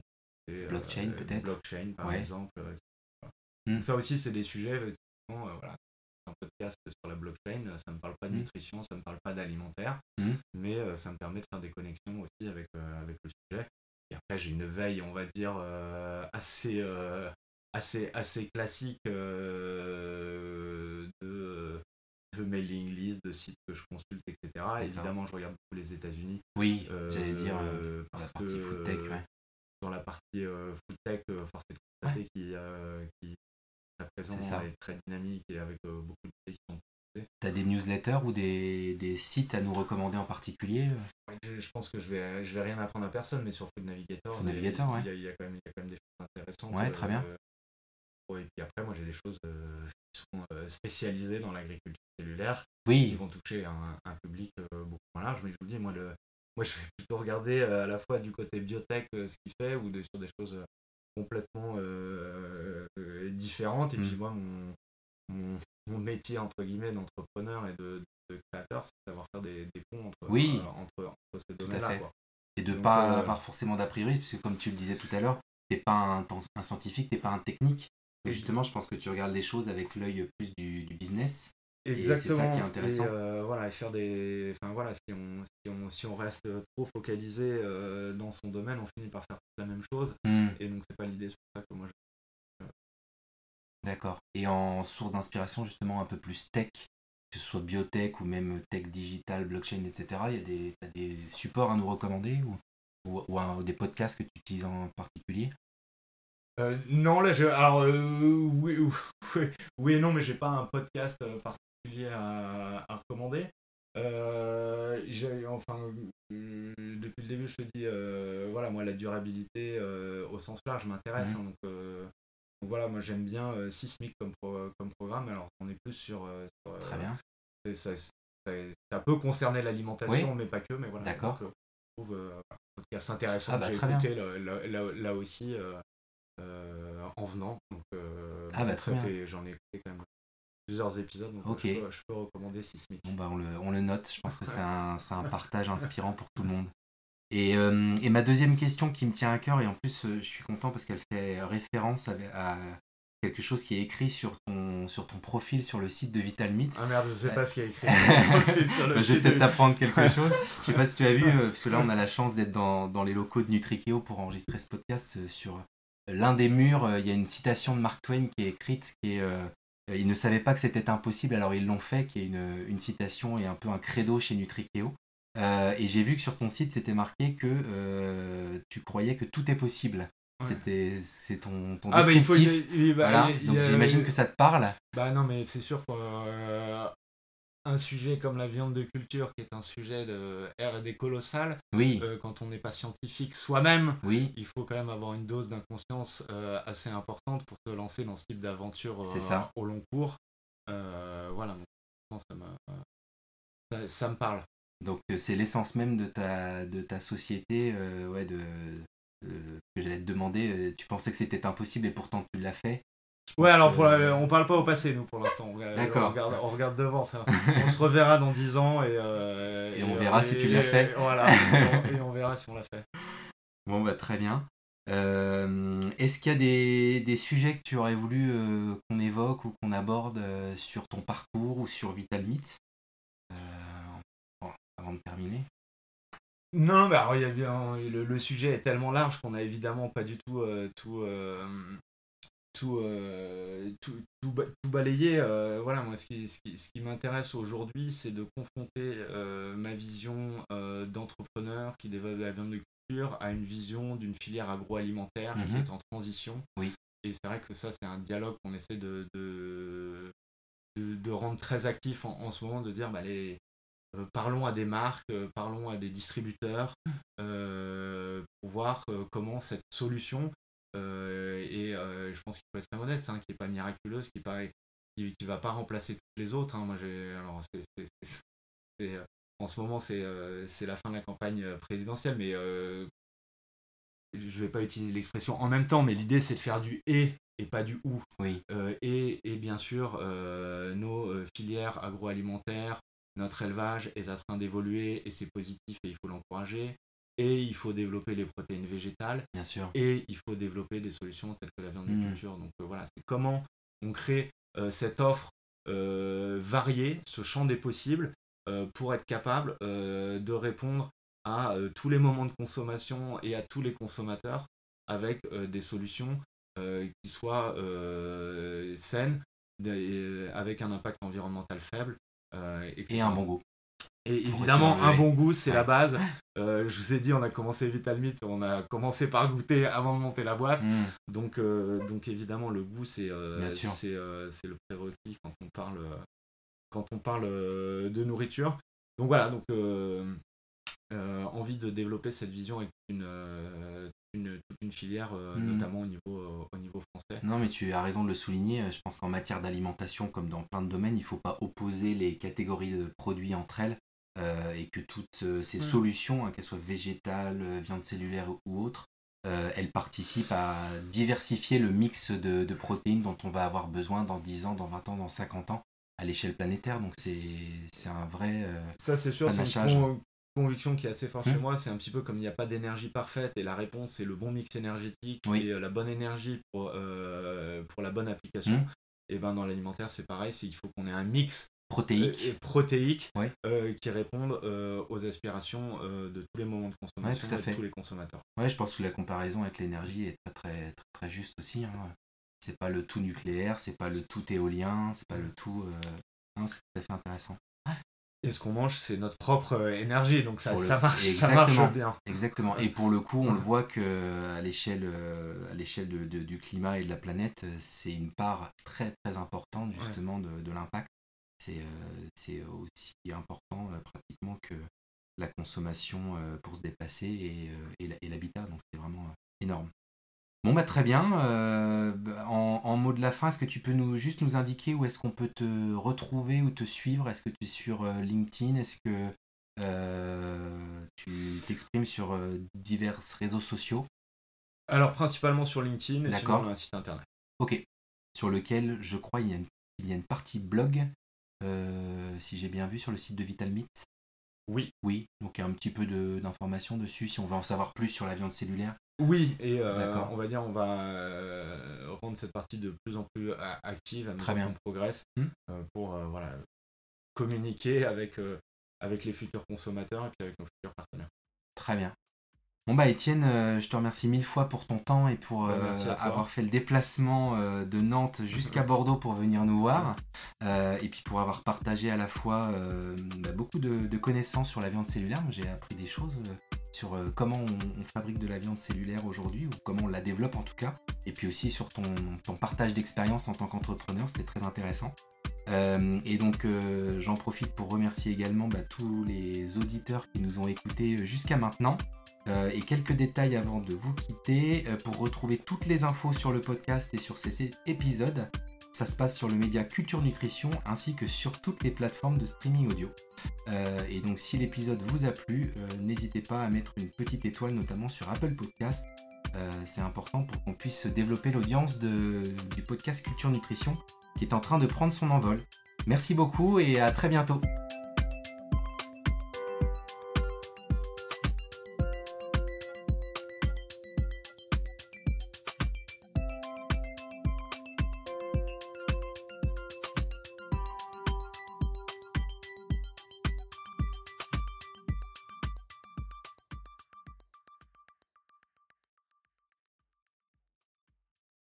blockchain peut-être. Blockchain par exemple. Hmm. ça aussi, c'est des sujets. voilà, un podcast sur la blockchain, ça ne parle pas de hmm. nutrition, ça ne parle pas d'alimentaire, hmm. mais ça me permet de faire des connexions aussi avec, avec le sujet après, j'ai une veille, on va dire, euh, assez, euh, assez, assez classique euh, de, de, mailing list, de sites que je consulte, etc. Évidemment, je regarde beaucoup les États-Unis. Oui, j'allais dire, parce la partie food tech, Dans la partie food tech, force est de constater qui, qui est présent est très dynamique et avec beaucoup de pays qui sont T'as des newsletters ou des, des, sites à nous recommander en particulier? Je, pense que je vais, je vais rien apprendre à personne, mais sur Food Navigator, il, Navigator ouais. il, y a, quand même, il y a quand même des choses intéressantes. Ouais, très bien. Euh, et puis après, moi j'ai des choses euh, qui sont euh, spécialisées dans l'agriculture cellulaire, oui. qui vont toucher un, un public beaucoup moins large. Mais je vous dis, moi, le, moi je vais plutôt regarder à la fois du côté biotech ce qu'il fait ou de, sur des choses complètement différentes. Et puis mmh. moi, mon, mon, mon métier entre guillemets d'entrepreneur et de, créateur, c'est de savoir faire des, ponts entre, oui, euh, entre, ces domaines-là. Et de ne pas euh, avoir forcément d'a priori, puisque comme tu le disais tout à l'heure, tu n'es pas un, un scientifique, tu n'es pas un technique. Et justement, je pense que tu regardes les choses avec l'œil plus du, business. Exactement. c'est ça qui est intéressant. Et, euh, voilà, faire des. Enfin voilà, si on, si on, si on reste trop focalisé dans son domaine, on finit par faire la même chose. Hmm. Et donc c'est pas l'idée, c'est pour ça que moi je D'accord. Et en source d'inspiration, justement, un peu plus tech, que ce soit biotech ou même tech digital, blockchain, etc., il y a des, des supports à nous recommander ou, ou, des podcasts que tu utilises en particulier? Euh, non, là, je, alors, euh, oui, oui, oui, et non, mais j'ai pas un podcast euh, particulier à, à recommander. enfin, depuis le début, je te dis, voilà, moi, la durabilité au sens large m'intéresse. Mmh. Hein, donc, voilà, moi j'aime bien euh, Sismic comme, comme programme. Alors on est plus sur. Euh, euh, Très bien. Ça, ça, peut concerner l'alimentation, mais pas que. Mais voilà. D'accord. je trouve un podcast intéressant ah bah, j'ai écouté là, aussi en venant. Donc, ah bah très bien. J'en ai écouté quand même plusieurs épisodes, donc je, peux, recommander Sismic. Bon bah on le, on le note, je pense que c'est un, un partage inspirant pour tout le monde. Euh, et, ma deuxième question qui me tient à cœur, et en plus euh, je suis content parce qu'elle fait référence à, quelque chose qui est écrit sur ton, sur ton profil sur le site de VitalMeat. Ah merde, je sais pas ce qu'il y a écrit sur le Je vais peut-être t'apprendre quelque chose. Je sais pas si tu as vu, euh, parce que là on a la chance d'être dans, dans, les locaux de Nutrikeo pour enregistrer ce podcast. Sur l'un des murs, il y a une citation de Mark Twain qui est écrite, qui est Ils ne savaient pas que c'était impossible, alors ils l'ont fait, qui est une, une citation et un peu un credo chez Nutrikeo. Euh, et j'ai vu que sur ton site, c'était marqué que euh, tu croyais que tout est possible. C'était c'est ton, ton ah descriptif. Bah, Donc j'imagine que ça te parle. Bah non, mais c'est sûr qu'un euh, sujet comme la viande de culture, qui est un sujet de R&D colossal, oui. quand on n'est pas scientifique soi-même, oui. il faut quand même avoir une dose d'inconscience assez importante pour se lancer dans ce type d'aventure au long cours. voilà, ça, ça, ça me parle. Donc euh, c'est l'essence même de ta, de ta société, euh, ouais, de, que j'allais te demander, euh, tu pensais que c'était impossible et pourtant tu l'as fait? Ouais, alors pour on parle pas au passé, nous, pour l'instant. D'accord. On regarde, on regarde devant, ça. on se reverra dans 10 ans et, et, on verra si tu l'as fait. voilà, et on, verra si on l'a fait. Bon, bah très bien. Est-ce qu'il y a des, des, sujets que tu aurais voulu qu'on évoque ou qu'on aborde sur ton parcours ou sur Vital Meat avant de terminer non, mais alors, il y a bien, le, sujet est tellement large qu'on a évidemment pas du tout tout, tout, tout, tout, balayé. voilà, moi, ce qui, ce qui, ce qui m'intéresse aujourd'hui, c'est de confronter ma vision d'entrepreneur qui développe la viande de culture à une vision d'une filière agroalimentaire qui mhm. est en transition. Oui. Et c'est vrai que ça, c'est un dialogue qu'on essaie de, de, de, rendre très actif en, ce moment, de dire, bah, les, euh, parlons à des marques, euh, parlons à des distributeurs euh, pour voir comment cette solution, et je pense qu'il faut être très honnête, hein, qui n'est pas miraculeuse, qui ne qui, qui, va pas remplacer toutes les autres. Hein. Moi, alors, en ce moment, c'est la fin de la campagne présidentielle, mais je ne vais pas utiliser l'expression en même temps, mais l'idée c'est de faire du et et pas du ou. Oui. et, et, bien sûr, nos filières agroalimentaires, notre élevage est en train d'évoluer et c'est positif et il faut l'encourager. Et il faut développer les protéines végétales. Bien sûr. Et il faut développer des solutions telles que la viande de mmh. culture. Donc euh, voilà, c'est comment on crée euh, cette offre euh, variée, ce champ des possibles, pour être capable de répondre à tous les moments de consommation et à tous les consommateurs avec des solutions qui soient saines, avec un impact environnemental faible et un bon goût. Et évidemment, un bon goût, c'est la base. Euh, je vous ai dit, on a commencé Vital on a commencé par goûter avant de monter la boîte. Mm. Donc, euh, donc évidemment, le goût, c'est c'est le prérequis quand on parle, quand on parle de nourriture. Donc voilà, donc envie de développer cette vision avec une, une, toute une filière, euh, mm. notamment au niveau, euh, au niveau français. Non, mais tu as raison de le souligner. Je pense qu'en matière d'alimentation, comme dans plein de domaines, il ne faut pas opposer les catégories de produits entre elles euh, et que toutes ces mm. solutions, hein, qu'elles soient végétales, viande cellulaire ou autres, elles participent à diversifier le mix de, de, protéines dont on va avoir besoin dans 10 ans, dans 20 ans, dans 50 ans à l'échelle planétaire. Donc c'est un vrai. Ça, c'est sûr, c'est une, conviction qui est assez forte chez mmh. moi, c'est un petit peu comme il n'y a pas d'énergie parfaite et la réponse c'est le bon mix énergétique et euh, la bonne énergie pour, euh, pour la bonne application. Mmh. Et ben dans l'alimentaire c'est pareil, c'est qu'il faut qu'on ait un mix protéique, et protéique qui réponde aux aspirations de tous les moments de consommation de tous les consommateurs. Ouais, je pense que la comparaison avec l'énergie est très très très, très juste aussi. Hein. C'est pas le tout nucléaire, c'est pas le tout éolien, c'est pas le tout. Euh... c'est tout à fait intéressant. Et ce qu'on mange, c'est notre propre euh, énergie, donc ça, ça, marche, ça, marche, bien. Exactement. Et pour le coup, on le voit que à l'échelle, euh, à l'échelle de, du climat et de la planète, c'est une part très très importante justement de, de l'impact. C'est, euh, c'est aussi important pratiquement que la consommation pour se déplacer et, et l'habitat. Donc c'est vraiment énorme. Bon bah très bien. Euh, en, en, mot de la fin, est-ce que tu peux nous juste nous indiquer où est-ce qu'on peut te retrouver ou te suivre? Est-ce que tu es sur euh, LinkedIn? Est-ce que euh, tu t'exprimes sur divers réseaux sociaux? Alors principalement sur LinkedIn et sur un site internet. Ok. Sur lequel je crois il y a une, il y a une partie blog, si j'ai bien vu, sur le site de VitalMeat. Oui. Oui, donc il y a un petit peu d'informations dessus si on veut en savoir plus sur la viande cellulaire. Oui, et euh, on va dire, on va euh, rendre cette partie de plus en plus active à bien. qu'on progresse hmm. euh, pour voilà, communiquer avec, avec les futurs consommateurs et puis avec nos futurs partenaires. Très bien. Bon bah Étienne, je te remercie mille fois pour ton temps et pour bah, avoir fait le déplacement de Nantes jusqu'à Bordeaux pour venir nous voir et puis pour avoir partagé à la fois bah, beaucoup de, de, connaissances sur la viande cellulaire. J'ai appris des choses sur euh, comment on, fabrique de la viande cellulaire aujourd'hui, ou comment on la développe en tout cas, et puis aussi sur ton, partage d'expérience en tant qu'entrepreneur, c'était très intéressant. Euh, et donc euh, j'en profite pour remercier également bah, tous les auditeurs qui nous ont écoutés jusqu'à maintenant. et quelques détails avant de vous quitter, pour retrouver toutes les infos sur le podcast et sur ces épisodes, ça se passe sur le média Culture Nutrition ainsi que sur toutes les plateformes de streaming audio. Euh, et donc si l'épisode vous a plu, euh, n'hésitez pas à mettre une petite étoile notamment sur Apple Podcast. Euh, c'est important pour qu'on puisse développer l'audience du podcast Culture Nutrition qui est en train de prendre son envol. Merci beaucoup et à très bientôt.